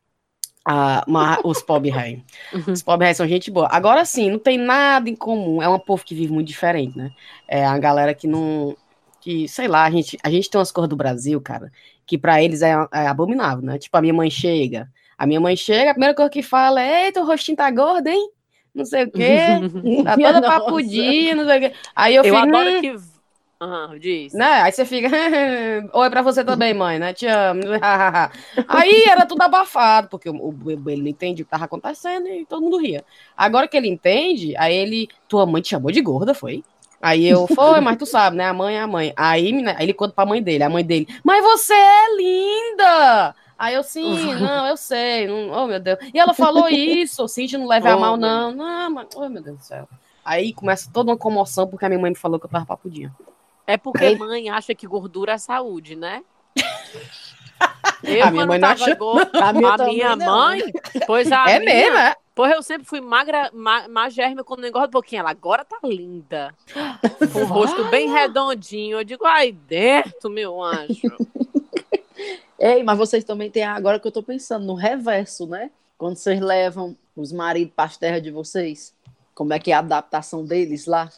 Ah, mas os pobres rei. Os pobres rei são gente boa. Agora sim, não tem nada em comum. É um povo que vive muito diferente, né? É a galera que não. Que, sei lá, a gente, a gente tem umas cores do Brasil, cara, que pra eles é, é abominável, né? Tipo, a minha mãe chega. A minha mãe chega, a primeira coisa que fala é: Eita, o rostinho tá gordo, hein? Não sei o quê. Tá toda papudinha, não sei o quê. Aí eu, Eu fico. adoro "Hum", que. Ah, diz. Né? Aí você fica. Oi pra você também, mãe, né? Te amo. Aí era tudo abafado, porque o, o- ele não entendia o que tava acontecendo e todo mundo ria. Agora que ele entende, aí ele. Tua mãe te chamou de gorda, foi? Aí eu, foi, mas tu sabe, né? A mãe é a mãe. Aí, aí ele conta pra mãe dele, a mãe dele, mas você é linda! Aí eu, sim, não, eu sei. Não, oh, meu Deus. E ela falou isso, Cintia, não leve a Oh, mal, meu não. Não, mas, oh, meu Deus do céu. Aí começa toda uma comoção, porque a minha mãe me falou que eu tava papudinha. É porque mãe acha que gordura é saúde, né? Eu, A minha mãe não acha, gorda, A a minha minha, também não. mãe, pois a é minha, mesmo, é? Porra, eu sempre fui magra, ma, magérrima quando engorda um pouquinho. Ela agora tá linda. Com o rosto bem redondinho. Eu digo, ai, dentro, meu anjo. Ei, mas vocês também têm agora que eu tô pensando no reverso, né? Quando vocês levam os maridos para as terras de vocês, como é que é a adaptação deles lá?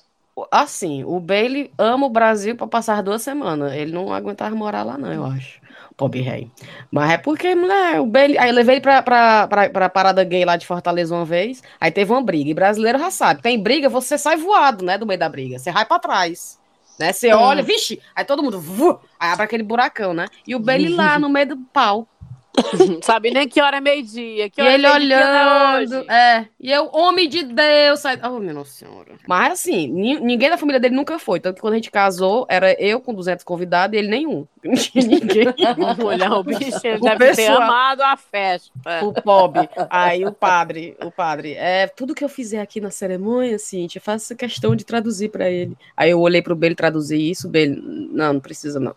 Assim, o Bailey ama o Brasil pra passar duas semanas. Ele não aguentava morar lá, não, eu acho. Pobre rei. Mas é porque, mulher, o Bailey. Aí eu levei ele pra, pra, pra, pra parada gay lá de Fortaleza uma vez. Aí teve uma briga. E brasileiro já sabe. Tem briga, você sai voado, né? Do meio da briga. Você vai pra trás. Né? Você olha, vixe, aí todo mundo. vu, aí abre aquele buracão, né? E o Bailey lá no meio do pau. Sabe nem que hora é meio-dia. Que E hora ele é meio-dia, né, olhando, é. E eu, homem de Deus, sai. Oh, nossa senhora. Mas assim, ni- ninguém da família dele nunca foi. Tanto que quando a gente casou, era eu com 200 convidados e ele nenhum. Ninguém. Olha, o bicho ele O deve ter pessoal- amado a festa. o pobre. Aí o padre, o padre. É, tudo que eu fizer aqui na cerimônia, Cintia, faço questão de traduzir pra ele. Aí eu olhei pro Bele traduzir isso, Bele, não, não precisa não.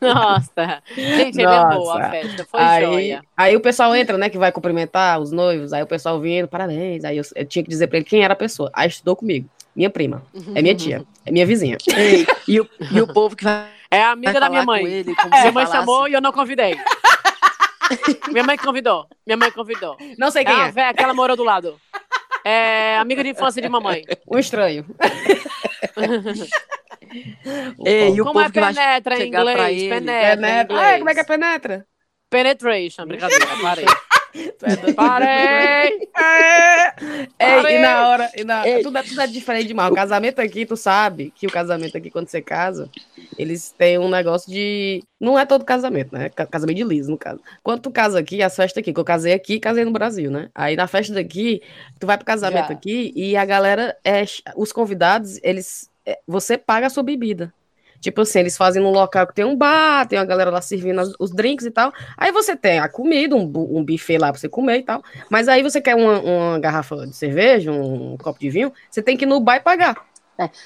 Nossa. Gente, ele amou a festa. Foi aí, joia. aí o pessoal entra, né, que vai cumprimentar os noivos, aí o pessoal vindo, parabéns. Aí eu, eu tinha que dizer pra ele quem era a pessoa. Aí estudou comigo. Minha prima, é minha tia, é minha vizinha. E, o, e o povo que vai, É amiga da minha mãe. ele, como Minha mãe chamou e eu não convidei. minha mãe convidou. Minha mãe convidou. Não sei É quem é, véia, aquela morou do lado. É amiga de infância de mamãe. um estranho. Ei, e o Como é povo que vai penetra em chegar pra inglês? ele. Penetra, Penetra. inglês. Ah, como é que é penetra? Penetration, brincadeira, parei. É. Parei! É. Ei, Parei. e na hora, e na, Ei. tudo, é- tudo é diferente demais. O casamento aqui, tu sabe que o casamento aqui, quando você casa, eles têm um negócio de. Não é todo casamento, né? Ca- Casamento de liso, no caso. Quando tu casa aqui, as festas aqui, que eu casei aqui, casei no Brasil, né? Aí na festa daqui, tu vai pro casamento Já. aqui e a galera, é, os convidados, eles. É, você paga a sua bebida. Tipo assim, eles fazem num local que tem um bar, tem uma galera lá servindo as- os drinks e tal. Aí você tem a comida, um, um buffet lá pra você comer e tal. Mas aí você quer uma, uma garrafa de cerveja, um copo de vinho, você tem que ir no bar e pagar.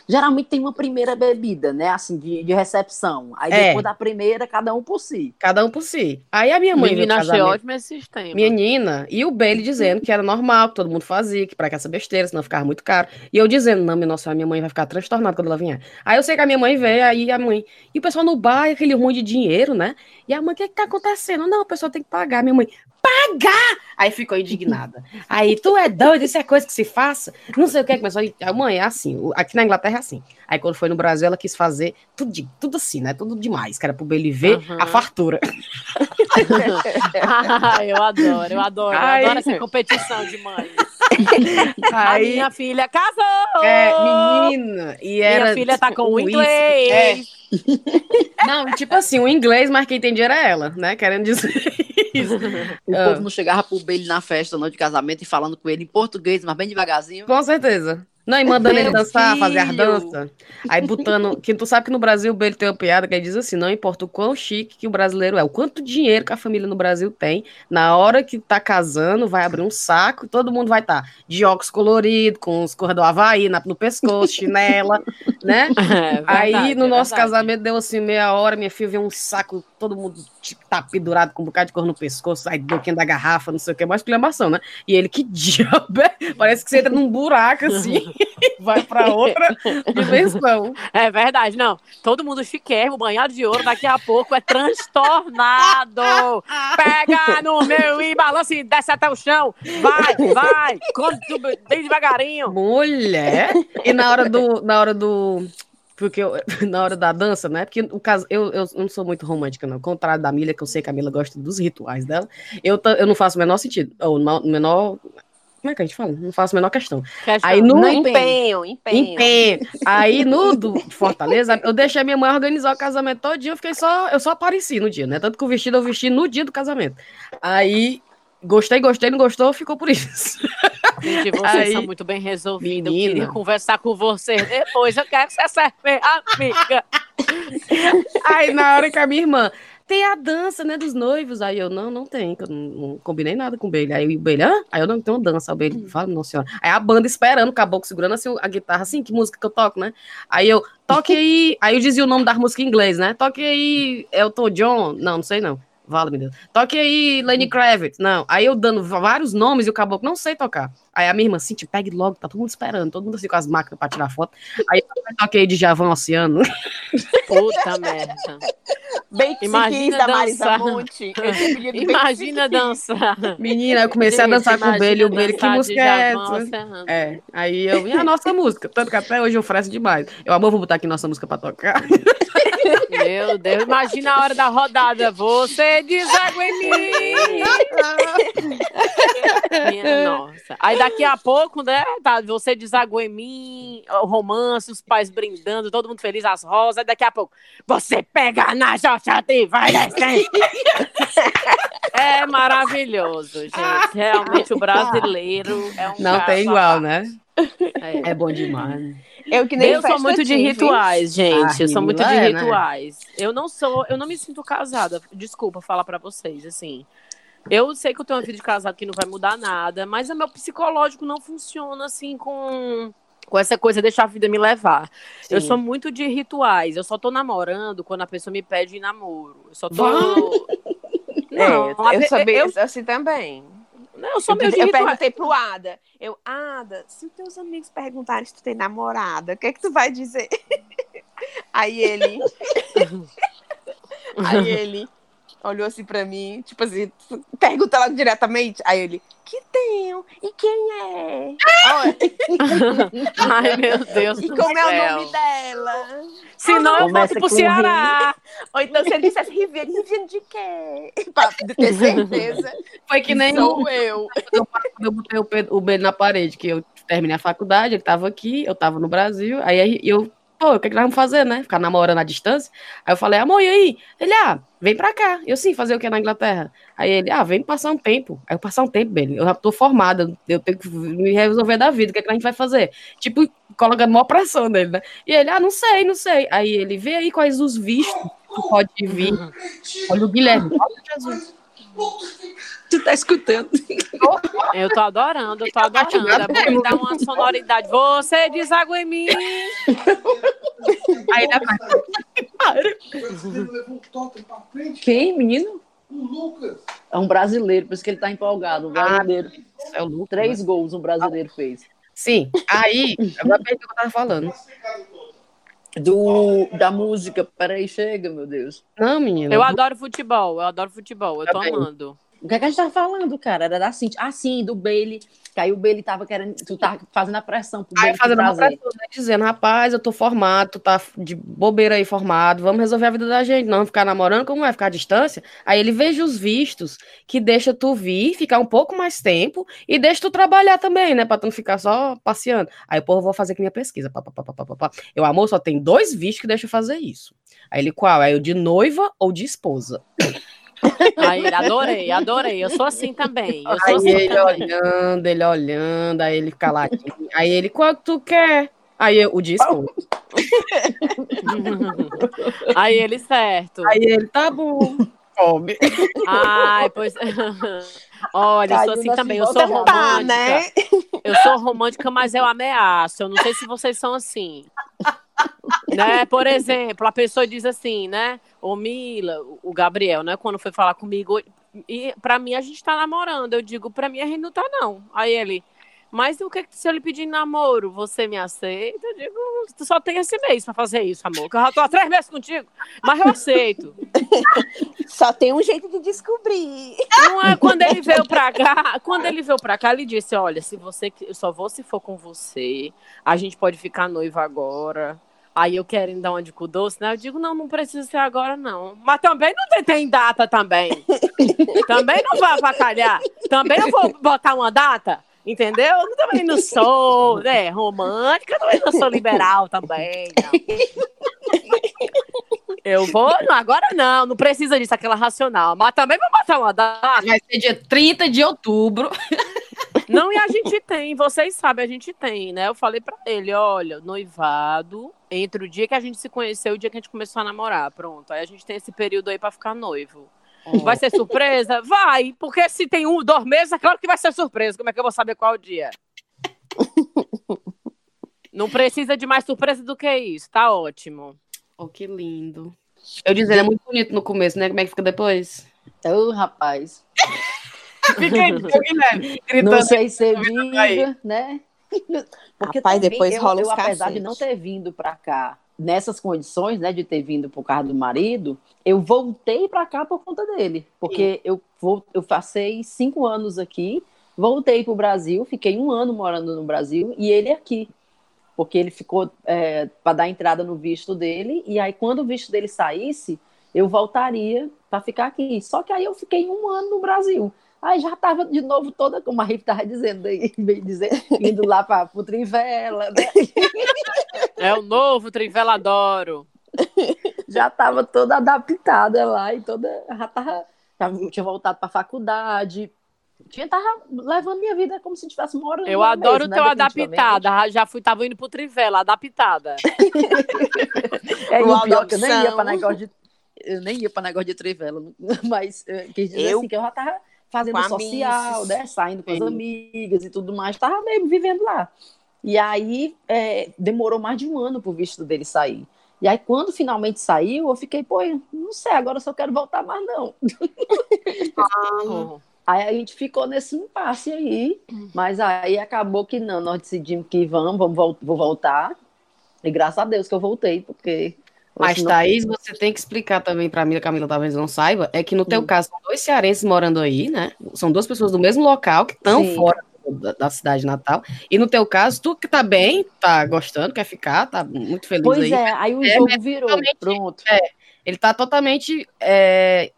Geralmente tem uma primeira bebida, né? Assim, de, de recepção. Aí É. depois da primeira, cada um por si. Cada um por si. Aí a minha mãe Menina, achei ótimo esse sistema. menina, e o Bailey dizendo que era normal, que todo mundo fazia, que pra que essa besteira, senão ficava muito caro. E eu dizendo, não, minha nossa, a minha mãe vai ficar transtornada quando ela vier. Aí eu sei que a minha mãe veio, aí a mãe. E o pessoal no bar, aquele ruim de dinheiro, né? E a mãe, o que que tá acontecendo? Não, o pessoal tem que pagar. Minha mãe, pagar! Aí ficou indignada. Aí, tu é doido, isso é coisa que se faça? Não sei o que, começou. A mãe é assim, aqui na Inglaterra é assim. Aí quando foi no Brasil, ela quis fazer tudo, tudo assim, né? Tudo demais, que era pro Bailey ver Uhum. a fartura. Ah, eu adoro, eu adoro. Eu Ai. adoro essa competição de mães. A Aí, minha filha casou! é, menina, e era. Minha filha tá com o inglês. é. Não, tipo assim, o inglês, mas quem tem dinheiro é ela, né? Querendo dizer isso. O povo não chegava pro Bailey na festa, não, de casamento, e falando com ele em português, mas bem devagarzinho. Com certeza. Não, e mandando ele Meu dançar, fazer as filho. danças. Aí botando. Que tu sabe que no Brasil o Bailey tem uma piada que ele diz assim: não importa o quão chique que o brasileiro é, o quanto dinheiro que a família no Brasil tem, na hora que tá casando, vai abrir um saco e todo mundo vai estar de óculos coloridos, com os corredor Havaí na- no pescoço, chinela, né? É Aí verdade, no é nosso verdade. casamento deu assim meia hora, minha filha veio um saco, todo mundo tipo, tá pendurado com um bocado de cor no pescoço, aí boquinha da garrafa, não sei o que, mais exclamação, né? E ele, que diabo é? Parece que você entra num buraco assim, vai pra outra dimensão. É verdade, não. Todo mundo chiquérrimo, banhado de ouro, daqui a pouco é transtornado. Pega no meu e balança e desce até o chão. Vai, vai, come bem devagarinho. Mulher! E na hora do. Na hora do. Porque eu- na hora da dança, né? Porque o caso, eu, eu não sou muito romântica, não. Ao contrário da Milha, que eu sei que a Mila gosta dos rituais dela, eu, eu não faço o menor sentido. Ou o menor. Como é que a gente fala? Não faço a menor questão. Questão. Aí no, Não Empenho, empenho. Empenho. Aí no do Fortaleza, eu deixei minha mãe organizar o casamento todinho, eu fiquei só, eu só apareci no dia, né? Tanto que o vestido eu vesti no dia do casamento. Gostei, gostei, não gostou, ficou por isso. Gente, vocês Aí, são muito bem resolvidos. Eu queria conversar com vocês depois. Eu quero que você seja minha amiga. Aí na hora que a minha irmã tem a dança, né, dos noivos. Aí eu, não, não tem, que eu não, não combinei nada com o Bailey. Aí o Bailey, hã? Aí eu não tenho dança. O Bailey fala, nossa senhora. Aí a banda esperando, o caboclo segurando assim a guitarra, assim, que música que eu toco, né? Aí eu, toque aí. Aí eu dizia o nome da música em inglês, né? Toque aí, Elton John. Não, não sei não. Vala, meu Deus. Toque aí, Lenny Kravitz. Não. Aí eu dando vários nomes e o caboclo não sei tocar. Aí a minha irmã, assim, te pegue logo, tá todo mundo esperando, todo mundo assim com as máquinas pra tirar foto. Aí eu toquei de Javan Oceano. Puta merda. Bem que Imagina da Marisa dançar. Monte. Bem Imagina dançar. Menina, eu comecei a Gente, dançar com o Bailey, o Bailey, que música é essa? É, aí eu, e a nossa música? Tanto que até hoje eu ofereço demais. Eu, amor, vou botar aqui nossa música pra tocar. Meu Deus, imagina a hora da rodada. Você deságua em mim. Minha nossa. Aí daqui a pouco, né? Tá, você deságua em mim, o romance, os pais brindando, todo mundo feliz, as rosas. Daqui a pouco, você pega na xoxota e vai descer. É maravilhoso, gente. Realmente o brasileiro é um Não tem igual, né? É. É bom demais. Eu que nem Eu sou muito de rituais, gente. Ah, eu sou muito de é, né? rituais. Eu não sou, eu não me sinto casada. Desculpa falar pra vocês, assim. Eu sei que eu tenho uma vida de casado que não vai mudar nada, mas o meu psicológico não funciona assim com com essa coisa deixar a vida me levar. Eu Sim. sou muito de rituais. Eu só tô namorando quando a pessoa me pede em namoro. Eu só tô. É, Não, eu, a eu sou bem eu, assim também. não, eu sou Eu, meio de eu rituais. perguntei pro Ada. Eu, Ada, se os teus amigos perguntarem se tu tem namorada, o que é que tu vai dizer? Aí ele. aí ele olhou assim pra mim, tipo assim, pergunta logo diretamente. Aí ele, que tenho? E quem é? Ai, meu Deus e como é o céu. nome dela? Senão eu Começa volto pro Ceará. Ou então se ele dissesse Riviane, Riviane de quê? Pra ter certeza Foi que nem sou eu. quando eu botei o Pedro- o Bailey na parede, que eu terminei a faculdade, ele tava aqui, eu tava no Brasil, aí eu, pô, o que, que nós vamos fazer, né? Ficar namorando à distância? Aí eu falei, amor, e aí? Ele, ah, vem pra cá. Eu, sim, fazer o que na Inglaterra? Aí ele, ah, vem passar um tempo. Aí eu, passar um tempo, Bailey, eu já tô formada, eu tenho que me resolver da vida, o que, é que a gente vai fazer? Tipo, colocando maior pressão nele, né? E ele, ah, não sei, não sei. Aí ele, vê aí quais os vistos que tu pode vir. Olha o Guilherme, olha Jesus. Tu tá escutando? Eu tô adorando, eu tô adorando. É bom dá uma sonoridade. Você deságua em mim. Aí ele, ah, brasileiro levou o totem pra frente. Quem, menino? O Lucas. É um brasileiro, por isso que ele tá empolgado. Um brasileiro. é o Lucas, Três gols um brasileiro fez. Sim, aí, agora perdi o que eu tava falando. Do, da música, peraí, chega, meu Deus. Não, menina. Eu adoro futebol, eu adoro futebol, eu tô Também. amando. O que, é que a gente tava falando, cara? Era da Cintia. Ah, sim, do Bailey. Que aí o Bailey tava querendo. Tu tava fazendo a pressão pro Aí Bailey te fazendo uma trazer. pressão, né, dizendo, rapaz, eu tô formado, tu tá de bobeira aí formado, vamos resolver a vida da gente, não ficar namorando, como vai ficar à distância? Aí ele veja os vistos que deixa tu vir, ficar um pouco mais tempo e deixa tu trabalhar também, né, pra tu não ficar só passeando. Aí, pô, eu vou fazer aqui minha pesquisa. Pá, pá, pá, pá, pá. Eu, amor, só tem dois vistos que deixa eu fazer isso. Aí ele, qual? Aí o de noiva ou de esposa? Aí, adorei, adorei. Eu sou assim também. Eu sou Aí assim ele também. olhando, ele olhando, aí ele caladinho. Aí ele, que tu quer? Aí eu, o esposa. Aí ele certo. Aí ele, tá bom. Come. Ai, pois. Olha, eu sou assim da também. Eu sou Simone. Tá, romântica. né? Eu sou romântica, mas eu ameaço. Eu não sei se vocês são assim. Né? Por exemplo, a pessoa diz assim, né? Ô Mila, o Gabriel, né? Quando foi falar comigo, e pra mim a gente tá namorando. Eu digo, pra mim a gente não tá, não. Aí ele, mas o que se eu lhe pedir namoro, você me aceita? Eu digo, tu só tem esse mês pra fazer isso, amor. Que eu já tô há três meses contigo, mas eu aceito. Só tem um jeito de descobrir. Não é quando ele veio pra cá, quando ele veio pra cá, ele disse: Olha, se você eu só vou se for com você, a gente pode ficar noiva agora. Aí eu querendo dar uma de cu doce, né? Eu digo, não, não precisa ser agora, não. Mas também não tem, tem data também. também não vai avacalhar. Também eu vou botar uma data, entendeu? Eu também não sou né, romântica, também não sou liberal também. Não. Eu vou, não, agora não, não precisa disso, aquela racional. Mas também vou botar uma data. Vai ser dia 30 de outubro. Não, e a gente tem, vocês sabem, a gente tem, né? Eu falei pra ele, olha, noivado, entre o dia que a gente se conheceu e o dia que a gente começou a namorar, pronto. Aí a gente tem esse período aí pra ficar noivo. Vai ser surpresa? Vai, porque se tem um, dois meses, é claro que vai ser surpresa. Como é que eu vou saber qual o dia? Não precisa de mais surpresa do que isso, tá ótimo. Oh, que lindo. Eu disse, ele é muito bonito no começo, né? Como é que fica depois? Ô, rapaz. Fica aí, Guilherme, Não gritando. sei ser aí. diva, né? Rapaz, depois eu, rola eu, os apesar de cacetes. não ter vindo para cá nessas condições, né, de ter vindo por causa do marido, eu voltei para cá por conta dele, porque eu vou, eu passei cinco anos aqui, voltei para o Brasil, fiquei um ano morando no Brasil e ele aqui, porque ele ficou para dar entrada no visto dele e aí quando o visto dele saísse, eu voltaria para ficar aqui. Só que aí eu fiquei um ano no Brasil. Aí já estava de novo toda, como a Riff estava dizendo aí, bem dizer, indo lá para o Trivela, né? É o novo Trivela Adoro. já estava toda adaptada lá e toda. Já tava, tava- tinha voltado para a faculdade. Tinha, tava levando minha vida como se estivesse morando. Eu adoro o mesmo, teu né, adaptada. Já fui, tava indo pro Trivela, adaptada. É, o pior que eu nem ia para negócio de. Eu nem ia para negócio de trivela, mas eh, quis dizer Eu? assim que eu já tava fazendo Com social, né? Saindo com as Sim. amigas e tudo mais, tava mesmo vivendo lá. E aí eh, demorou mais de um ano pro visto dele sair. E aí, quando finalmente saiu, eu fiquei, pô, não sei, agora eu só quero voltar mais, não. Oh. Aí a gente ficou nesse impasse aí, mas aí acabou que não, nós decidimos que vamos, vamos vou voltar. E graças a Deus que eu voltei, porque. Mas, senão- Thaís, você tem que explicar também pra mim, a Camila talvez não saiba, é que no teu Hum. caso, são dois cearenses morando aí, né? São duas pessoas do mesmo local que estão fora da, da cidade natal. E no teu caso, tu que tá bem, tá gostando, quer ficar, tá muito feliz Pois aí. é, aí o É, jogo virou, pronto. Ele tá totalmente. é,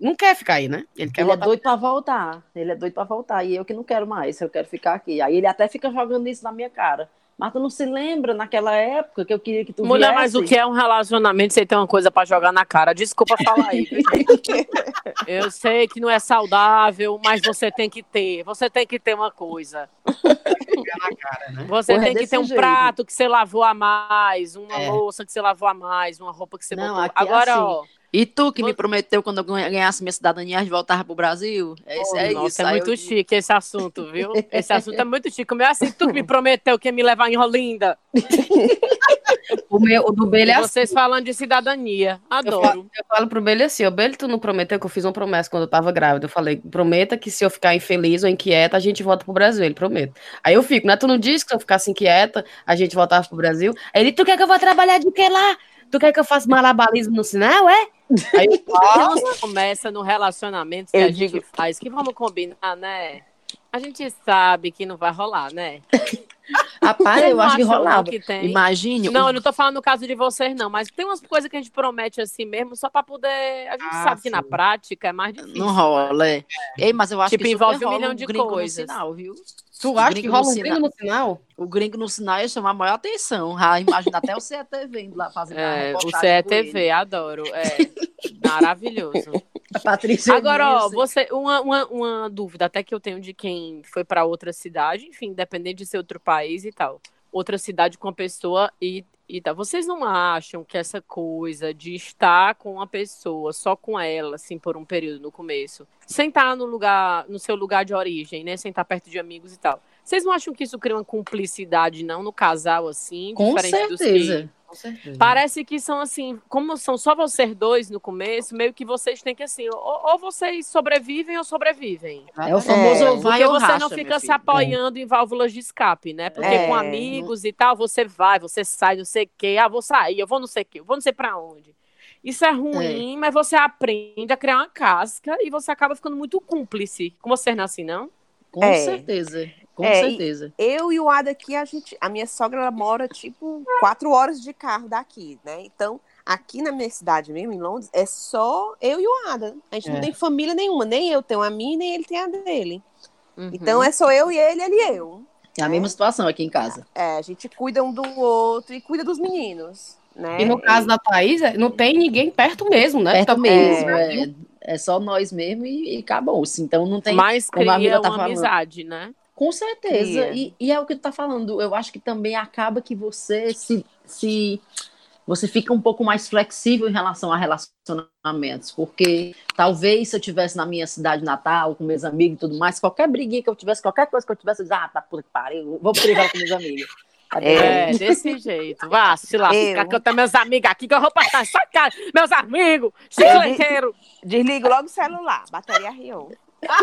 não quer ficar aí, né? Ele quer Ele é doido pra voltar. Ele é doido pra voltar. E eu que não quero mais, eu quero ficar aqui. Aí ele até fica jogando isso na minha cara. Mas tu não se lembra naquela época que eu queria que tu Mulher, viesse? mas o que é um relacionamento sem ter uma coisa pra jogar na cara? Desculpa falar aí. Eu sei que não é saudável, mas você tem que ter. Você tem que ter uma coisa. na cara, né? Você Porra, é tem que ter um jeito. prato que você lavou a mais, uma É. louça que você lavou a mais, uma roupa que você Não, botou. aqui é Agora, assim. ó, E tu que me prometeu quando eu ganhasse minha cidadania, a gente voltava pro Brasil? É, isso- é nossa, isso. é muito eu- chique esse assunto, viu? Esse assunto é muito chique. O meu é assim, tu que me prometeu que ia me levar em Rolinda. O, meu, o do Belho é assim. vocês falando de cidadania. Eu Adoro. falo, eu falo pro Belho assim, o Belho, tu não prometeu que eu fiz uma promessa quando eu tava grávida. Eu falei, prometa que se eu ficar infeliz ou inquieta, a gente volta pro Brasil. Ele promete. Aí eu fico, né? Tu não disse que se eu ficasse inquieta, a gente voltava pro Brasil. Aí ele, tu quer que eu vou trabalhar de que lá? Tu quer que eu faça malabarismo no sinal, é? Aí eu falo, promessas no relacionamento que Eu a gente digo- faz que vamos combinar, né? A gente sabe que não vai rolar, né? Rapaz, eu acho que rolava. que tem? Imagine. Não, eu não tô falando no caso de vocês, não, mas tem umas coisas que a gente promete assim mesmo, só pra poder. A gente Ah, sabe que na sim. prática é mais difícil. Não rola, é. Ei, mas eu acho Tipo, que envolve um milhão de coisas. Sinal, viu? Tu acha que rola no um sinal. gringo no sinal? O gringo no sinal ia chamar a maior atenção. Ah, imagina até o CETV indo lá fazendo a É, o. CETV, adoro. É maravilhoso. A Patrícia Agora, ó, você, uma, uma, uma dúvida até que eu tenho de quem foi pra outra cidade, enfim, independente de ser outro país e tal. Outra cidade com a pessoa e, e tal. Vocês não acham que essa coisa de estar com uma pessoa, só com ela, assim, por um período no começo, sem estar no lugar, no seu lugar de origem, né? Sem estar perto de amigos e tal. Vocês não acham que isso cria uma cumplicidade, não, no casal, assim? Com diferente dos que- certeza. Com certeza. Parece que são assim, como são só vocês dois no começo, meio que vocês têm que assim, ou, ou vocês sobrevivem ou sobrevivem. É o famoso É, ou vai Porque ou você racha, não fica se apoiando em válvulas de escape, né? Porque É, com amigos e tal, você vai, você sai, não sei o quê, ah, vou sair, eu vou não sei o quê, eu vou não sei pra onde. Isso é ruim, mas você aprende a criar uma casca e você acaba ficando muito cúmplice. Com vocês não é assim, não? Com É. certeza. Com É, e- certeza. Eu e o Ada aqui, a gente, a minha sogra ela mora tipo quatro horas de carro daqui, né? Então, aqui na minha cidade mesmo, em Londres, é só eu e o Ada. A gente É. não tem família nenhuma, nem eu tenho a minha, nem ele tem a dele. Uhum. Então é só eu e ele, ele e eu. É a mesma situação aqui em casa. É, a gente cuida um do outro e cuida dos meninos, né? E no caso da Thaís, é, não tem ninguém perto mesmo, né? Perto Tá- mesmo. É, é só nós mesmo e, e acabou-se. Então não tem. Mas a cria tá uma falando. amizade, né? Com certeza. E, e é o que tu tá falando. Eu acho que também acaba que você se, se você fica um pouco mais flexível em relação a relacionamentos, porque talvez se eu tivesse na minha cidade natal, com meus amigos e tudo mais, qualquer briguinha que eu tivesse, qualquer coisa que eu tivesse, eu dizia, ah, tá puta que pariu, vou brigar com meus amigos. Tá É, desse jeito. Vá, se lascar, Eu. que eu tenho meus amigos aqui, que eu vou passar só cara. Meus amigos, chicleteiro. Desliga logo o celular, bateria riou.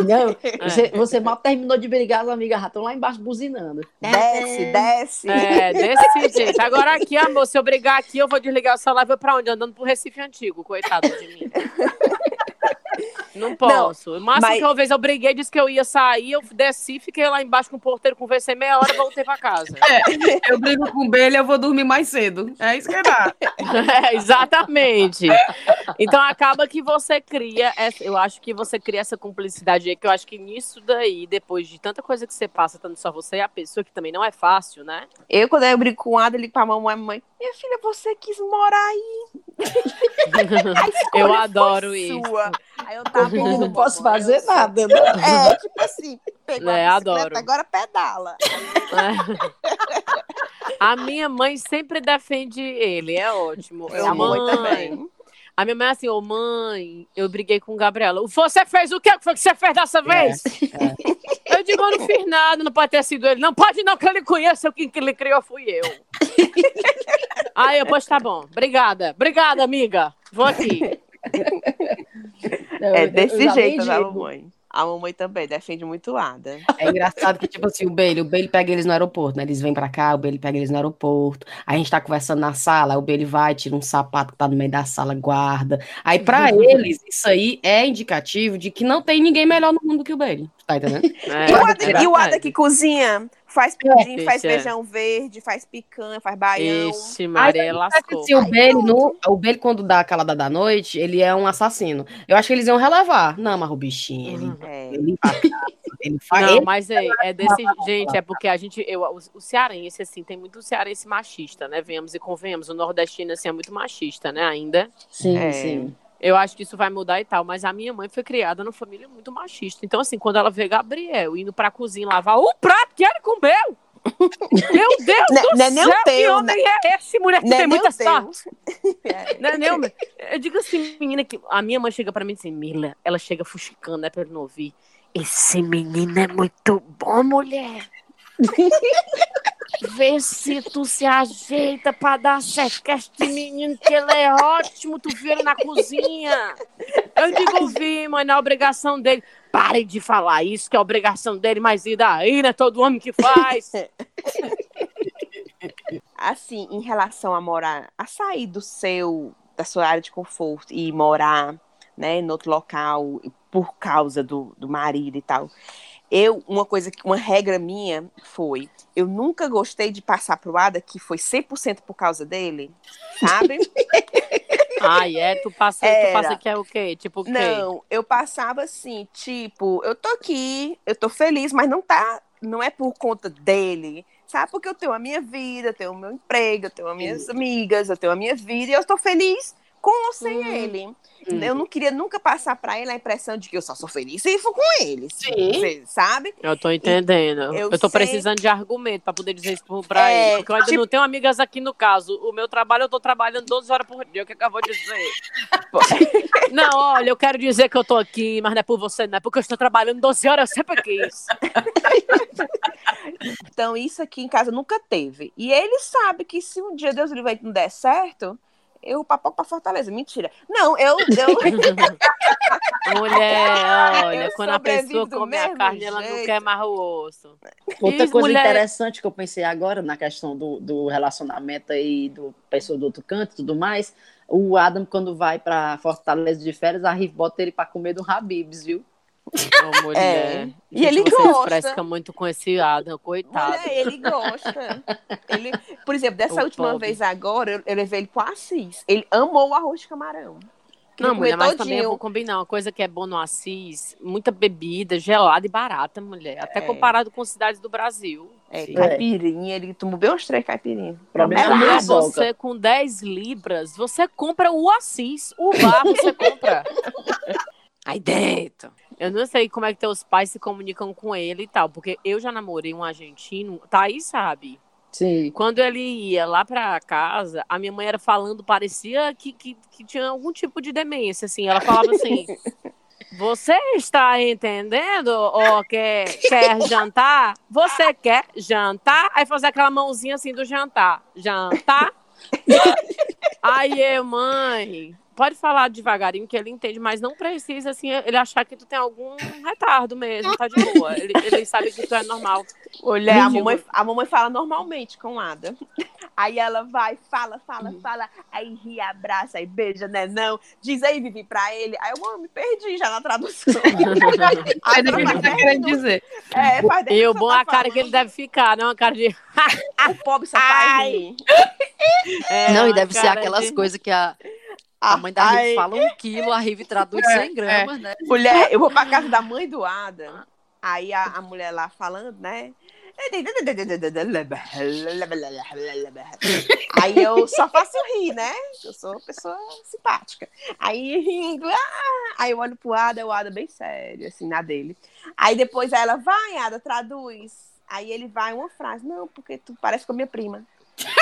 Não, você, você mal terminou de brigar, as amigas já estão lá embaixo buzinando. Desce, desce. É, desse jeito. Agora aqui, amor, se eu brigar aqui, eu vou desligar o celular e vou pra onde? Andando pro Recife Antigo, coitado de mim. Não posso. o máximo mas- que uma vez eu briguei, disse que eu ia sair, eu desci, fiquei lá embaixo com o porteiro, conversei meia hora e voltei pra casa. Eu brigo com o Belho, eu vou dormir mais cedo. É isso que dá. É, exatamente. Então acaba que você cria, essa, eu acho que você cria essa cumplicidade aí, que eu acho que nisso daí, depois de tanta coisa que você passa, tanto só você e a pessoa, que também não é fácil, né? Eu, quando eu brigo com o Ada, ligo pra mamãe, mamãe, minha filha, você quis morar aí. Eu adoro isso. sua. Aí eu tava Eu não posso fazer eu nada, né? É, tipo assim, pegou É, a bicicleta, adoro. agora pedala. A minha mãe sempre defende ele, é ótimo. Eu Ô, amo mãe, também. A minha mãe é assim, ô mãe, eu briguei com o Gabriela. Você fez o quê? O que foi que você fez dessa vez? Eu digo, eu não fiz nada, não pode ter sido ele. Não pode não, que ele conhece, quem que ele criou fui eu. Aí eu, pois tá bom. Obrigada. Obrigada, amiga. Vou aqui. É desse jeito da digo. mamãe. A mamãe também defende muito o Ada. É engraçado que, tipo assim, o Bailey, o Bailey pega eles no aeroporto, né? Eles vêm pra cá, o Bailey pega eles no aeroporto. Aí a gente tá conversando na sala, aí o Bailey vai, tira um sapato que tá no meio da sala, guarda. Aí pra eles, isso aí é indicativo de que não tem ninguém melhor no mundo que o Bailey. Tá entendendo? É, E o Ada, é e o Ada que cozinha, faz pudim, faz Ixi, é. feijão verde, faz picanha, faz baião. Ixi, Maria, lascou. Assim, o Bailey, no, o Bailey, quando dá aquela da da noite, ele é um assassino. Eu acho que eles iam relevar. Não, mas o bichinho, ele, É. ele faz. Ele faz Não, mas é, é desse gente, é porque a gente, eu, o, o cearense, assim, tem muito cearense machista, né? Venhamos e convenhamos, o nordestino, assim, é muito machista, né, ainda. Sim, É. sim. Eu acho que isso vai mudar e tal, mas a minha mãe foi criada numa família muito machista. Então, assim, quando ela vê Gabriel indo pra cozinha lavar o prato que ele comeu, meu Deus Não do não é nem o céu, que teu, homem é esse, mulher que Não é tem nem muita sorte. É. Não é nem. Eu digo assim, menina, que a minha mãe chega pra mim e diz assim, Mila, ela chega fuxicando, né, pra eu não ouvir. Esse menino é muito bom, mulher. Vê se tu se ajeita pra dar certo com este menino, que ele é ótimo, tu viu ele na cozinha. Eu digo, vi, mas é obrigação dele. Pare de falar isso, que é obrigação dele, mas e daí, né? Todo homem que faz. Assim, em relação a morar, a sair do seu, da sua área de conforto e morar, né, em outro local por causa do, do marido e tal. Eu, uma coisa, que uma regra minha foi, eu nunca gostei de passar pro Ada que foi 100% por causa dele, sabe? Ai, é, tu passa, tu passa que é o quê? Tipo o quê? Não, eu passava assim, tipo, eu tô aqui, eu tô feliz, mas não tá, não é por conta dele, sabe? Porque eu tenho a minha vida, eu tenho o meu emprego, eu tenho as minhas amigas, eu tenho a minha vida e eu estou feliz com ou sem Hum. ele. Eu não queria nunca passar pra ele a impressão de que eu só sou feliz se for com ele, Sim. Você sabe? Eu tô entendendo. eu Eu, tô sei- precisando de argumento pra poder dizer isso pra É, ele. Porque eu ainda tipo- não tenho amigas aqui no caso. O meu trabalho, eu tô trabalhando 12 horas por dia. O que, é que eu vou dizer? não, olha, eu quero dizer que eu tô aqui, mas não é por você, não é porque eu estou trabalhando 12 horas, eu sempre quis. Então, isso aqui em casa nunca teve. E ele sabe que se um dia Deus livre não der certo, eu papoco pra Fortaleza. Mentira. Não, eu. eu... Mulher, olha, Eu quando a pessoa come a carne, ela não jeito. quer mais o osso. Outra Isso, coisa mulher- interessante que eu pensei agora na questão do, do relacionamento aí do pessoa do outro canto e tudo mais, o Adam, quando vai para Fortaleza de férias, a Riv bota ele para comer do Habibs, viu? Mulher. É. E ele você gosta. fresca muito com esse Adam, coitado. Mulher, ele gosta. Ele, por exemplo, dessa O última pobre. vez agora, eu, eu levei ele pro Assis. Ele amou o arroz de camarão. Não, mulher, mas também eu todinho. vou combinar. Uma coisa que é bom no Assis, muita bebida, gelada e barata, mulher. Até É. comparado com cidades do Brasil. É, Sim. caipirinha, ele tomou bem uns três caipirinhas. Problema É, é a Minhoca. você com 10 libras, você compra o Assis. O bar você compra. Aí dentro. Eu não sei como é que teus pais se comunicam com ele e tal, porque eu já namorei um argentino, tá aí, sabe? Sim. Quando ele ia lá pra casa, a minha mãe era falando, parecia que, que, que tinha algum tipo de demência, assim. Ela falava assim: Você está entendendo? Quer, quer jantar? Você quer jantar? Aí fazer aquela mãozinha assim do jantar. Jantar? Aí eu, mãe, pode falar devagarinho que ele entende, mas não precisa, assim, ele achar que tu tem algum retardo mesmo, tá de boa. Ele, ele sabe que tu é normal. Olha, a mamãe, a mamãe fala normalmente com Ada. Aí ela vai, fala, fala, fala, aí ri, abraça, aí beija, né? Não. Diz aí, Vivi, pra ele. Aí eu mano, me perdi já na tradução. Aí faz tá querendo dizer. É, faz E o bom é a cara tá que ele deve ficar, não? A cara de. O pobre só faz rir. É, Não, e deve ser aquelas de- coisas que a, a mãe da Rive fala um quilo, a Rive traduz É, 100 gramas, né? Mulher, eu vou pra casa da mãe do Ada. Aí a, a mulher lá falando, né? Aí eu só faço rir, né? Eu sou uma pessoa simpática. Aí rindo, ah! aí eu olho pro Ada, o Ada bem sério, assim, na dele. Aí depois ela, vai, Ada, traduz. Aí ele vai uma frase, não, porque tu parece com a minha prima.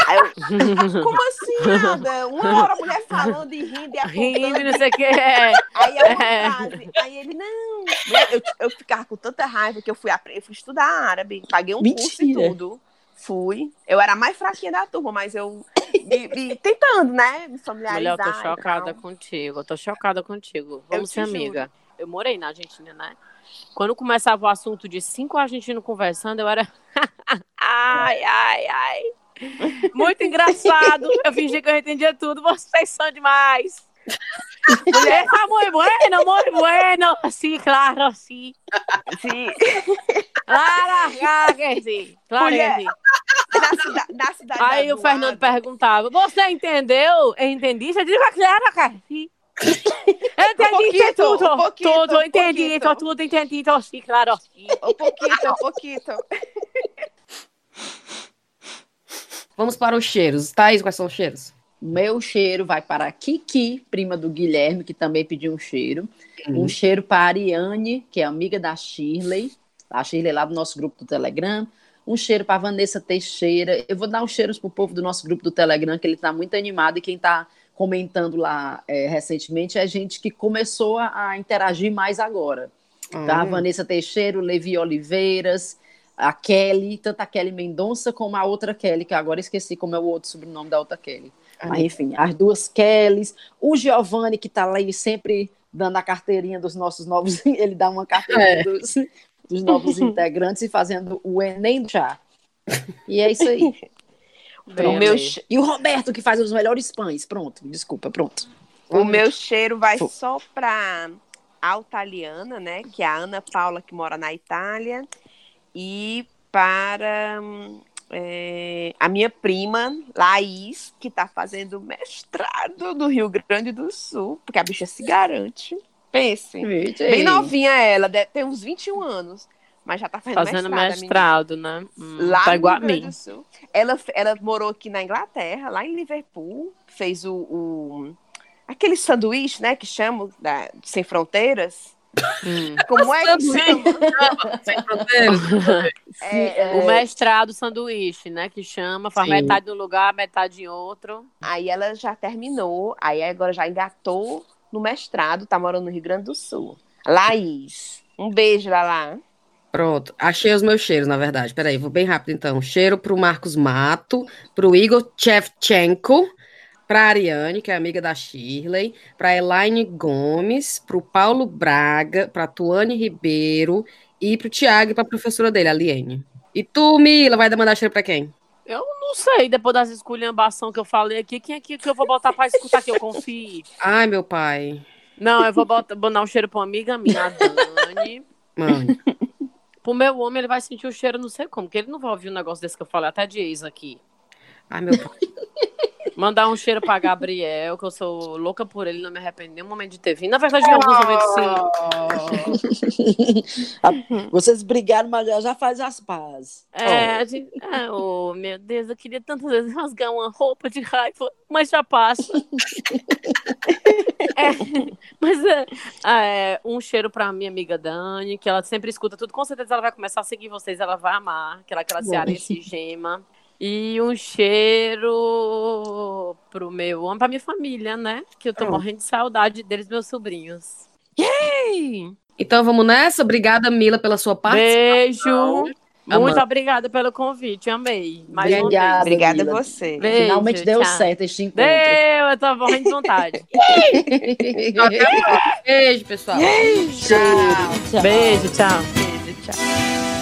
Aí eu, como assim, Ada? Uma hora a mulher falando e rindo e Rindo, apontando. não sei o que. É. Aí é É. frase. Aí ele, não. Eu, eu ficava com tanta raiva que eu fui, eu fui estudar árabe. Paguei um curso e Mentira. tudo. Fui. Eu era a mais fraquinha da turma, mas eu me, me- tentando, né? Me familiarizar. Mulher, eu tô chocada contigo. Eu tô chocada contigo. Vamos ser juro. amiga. Eu morei na Argentina, né? Quando começava o assunto de cinco argentinos conversando, eu era. ai, ai, ai. Muito engraçado. Eu fingi que eu entendia tudo. Vocês são demais. Mulher, tá muito bueno, muito bueno. Sí, claro, sí. Sim. Claro, claro que sí. Claro Mulher, que sí. Cida- na cidade Aí da o Fernando perguntava: Você entendeu? Eu entendi? Você disse claro, cara. Sim. Eu entendi pouquinho, tudo. um tudo, um entendi, pouquinho. tô tudo entendi, sim, claro. sim. Um pouquinho, um pouquinho. Vamos para os cheiros. Thaís, quais são os cheiros? Meu cheiro vai para a Kiki, prima do Guilherme, que também pediu um cheiro. Um cheiro para a Ariane, que é amiga da Shirley. A Shirley lá do nosso grupo do Telegram. Um cheiro para a Vanessa Teixeira. Eu vou dar uns cheiros para o povo do nosso grupo do Telegram, que ele está muito animado. E quem está comentando lá é, recentemente é gente que começou a, a interagir mais agora. Tá? A Hum. Vanessa Teixeira, o Levi Oliveiras, a Kelly, tanto a Kelly Mendonça como a outra Kelly, que agora esqueci como é o outro sobrenome da outra Kelly. Mas, enfim, as duas Kellys, o Giovanni, que está lá aí sempre dando a carteirinha dos nossos novos, ele dá uma carteirinha É. dos, dos novos integrantes e fazendo o Enem chá. E é isso aí. Bem, O meu, E o Roberto, que faz os melhores pães. Pronto, desculpa, pronto. o meu cheiro vai Fo- só pra Altaliana, né? Que é a Ana Paula, que mora na Itália. E para é, a minha prima, Laís, que está fazendo mestrado no Rio Grande do Sul, porque a bicha se garante. Pense. Bem novinha ela, deve ter uns 21 anos, mas já tá fazendo, Fazendo mestrado. mestrado, né? Hum, Lá tá no igual Rio Grande do Sul. Ela, ela morou aqui na Inglaterra, lá em Liverpool, fez o, o- aquele sanduíche, né, que chamam da, Sem Fronteiras. Hum. Como é que chama? Sem fronteiras. É, O mestrado sanduíche, né? Que chama, faz Sim. metade num lugar, metade em outro. Aí ela já terminou, aí agora já engatou no mestrado, tá morando no Rio Grande do Sul. Laís, um beijo, Lala. Pronto, achei os meus cheiros, na verdade. Peraí, vou bem rápido então. Cheiro pro Marcos Mato, pro Igor Chevchenko, pra Ariane, que é amiga da Shirley, pra Elaine Gomes, pro Paulo Braga, pra Tuane Ribeiro e pro Tiago e pra professora dele, a Liene. E tu, Mila, vai mandar cheiro pra quem? Eu não sei, depois das esculhambação que eu falei aqui, quem é que, que eu vou botar pra escutar que eu confie? Ai, meu pai. Não, eu vou botar, vou dar um cheiro pra uma amiga minha, a Dani. Mãe. Pro meu homem, ele vai sentir o cheiro, não sei como, porque ele não vai ouvir um negócio desse que eu falei, até de ex aqui. Ai, meu pai. Mandar um cheiro pra Gabriel, que eu sou louca por ele, não me arrependo nenhum momento de ter vindo. Na verdade, em alguns momentos sim. Vocês brigaram, mas já- faz as pazes. É, a gente... ah, oh, meu Deus, eu queria tantas vezes rasgar uma roupa de raiva, mas já passa. Mas é, é, um cheiro pra minha amiga Dani, que ela sempre escuta tudo. Com certeza ela vai começar a seguir vocês, ela vai amar. Aquela, aquela cearense gema. E um cheiro pro meu, pra minha família, né? Que eu tô Pronto. morrendo de saudade deles, meus sobrinhos. Yay! Então vamos nessa. Obrigada, Mila, pela sua parte. Beijo! Muito Amanda. obrigada pelo convite, amei. Mais Obrigada. Obrigada a você. Beijo, Finalmente deu tchau. certo este encontro. Deu, eu tô morrendo de vontade. Beijo, pessoal. Cheiro. Tchau. Beijo, tchau. Beijo, tchau.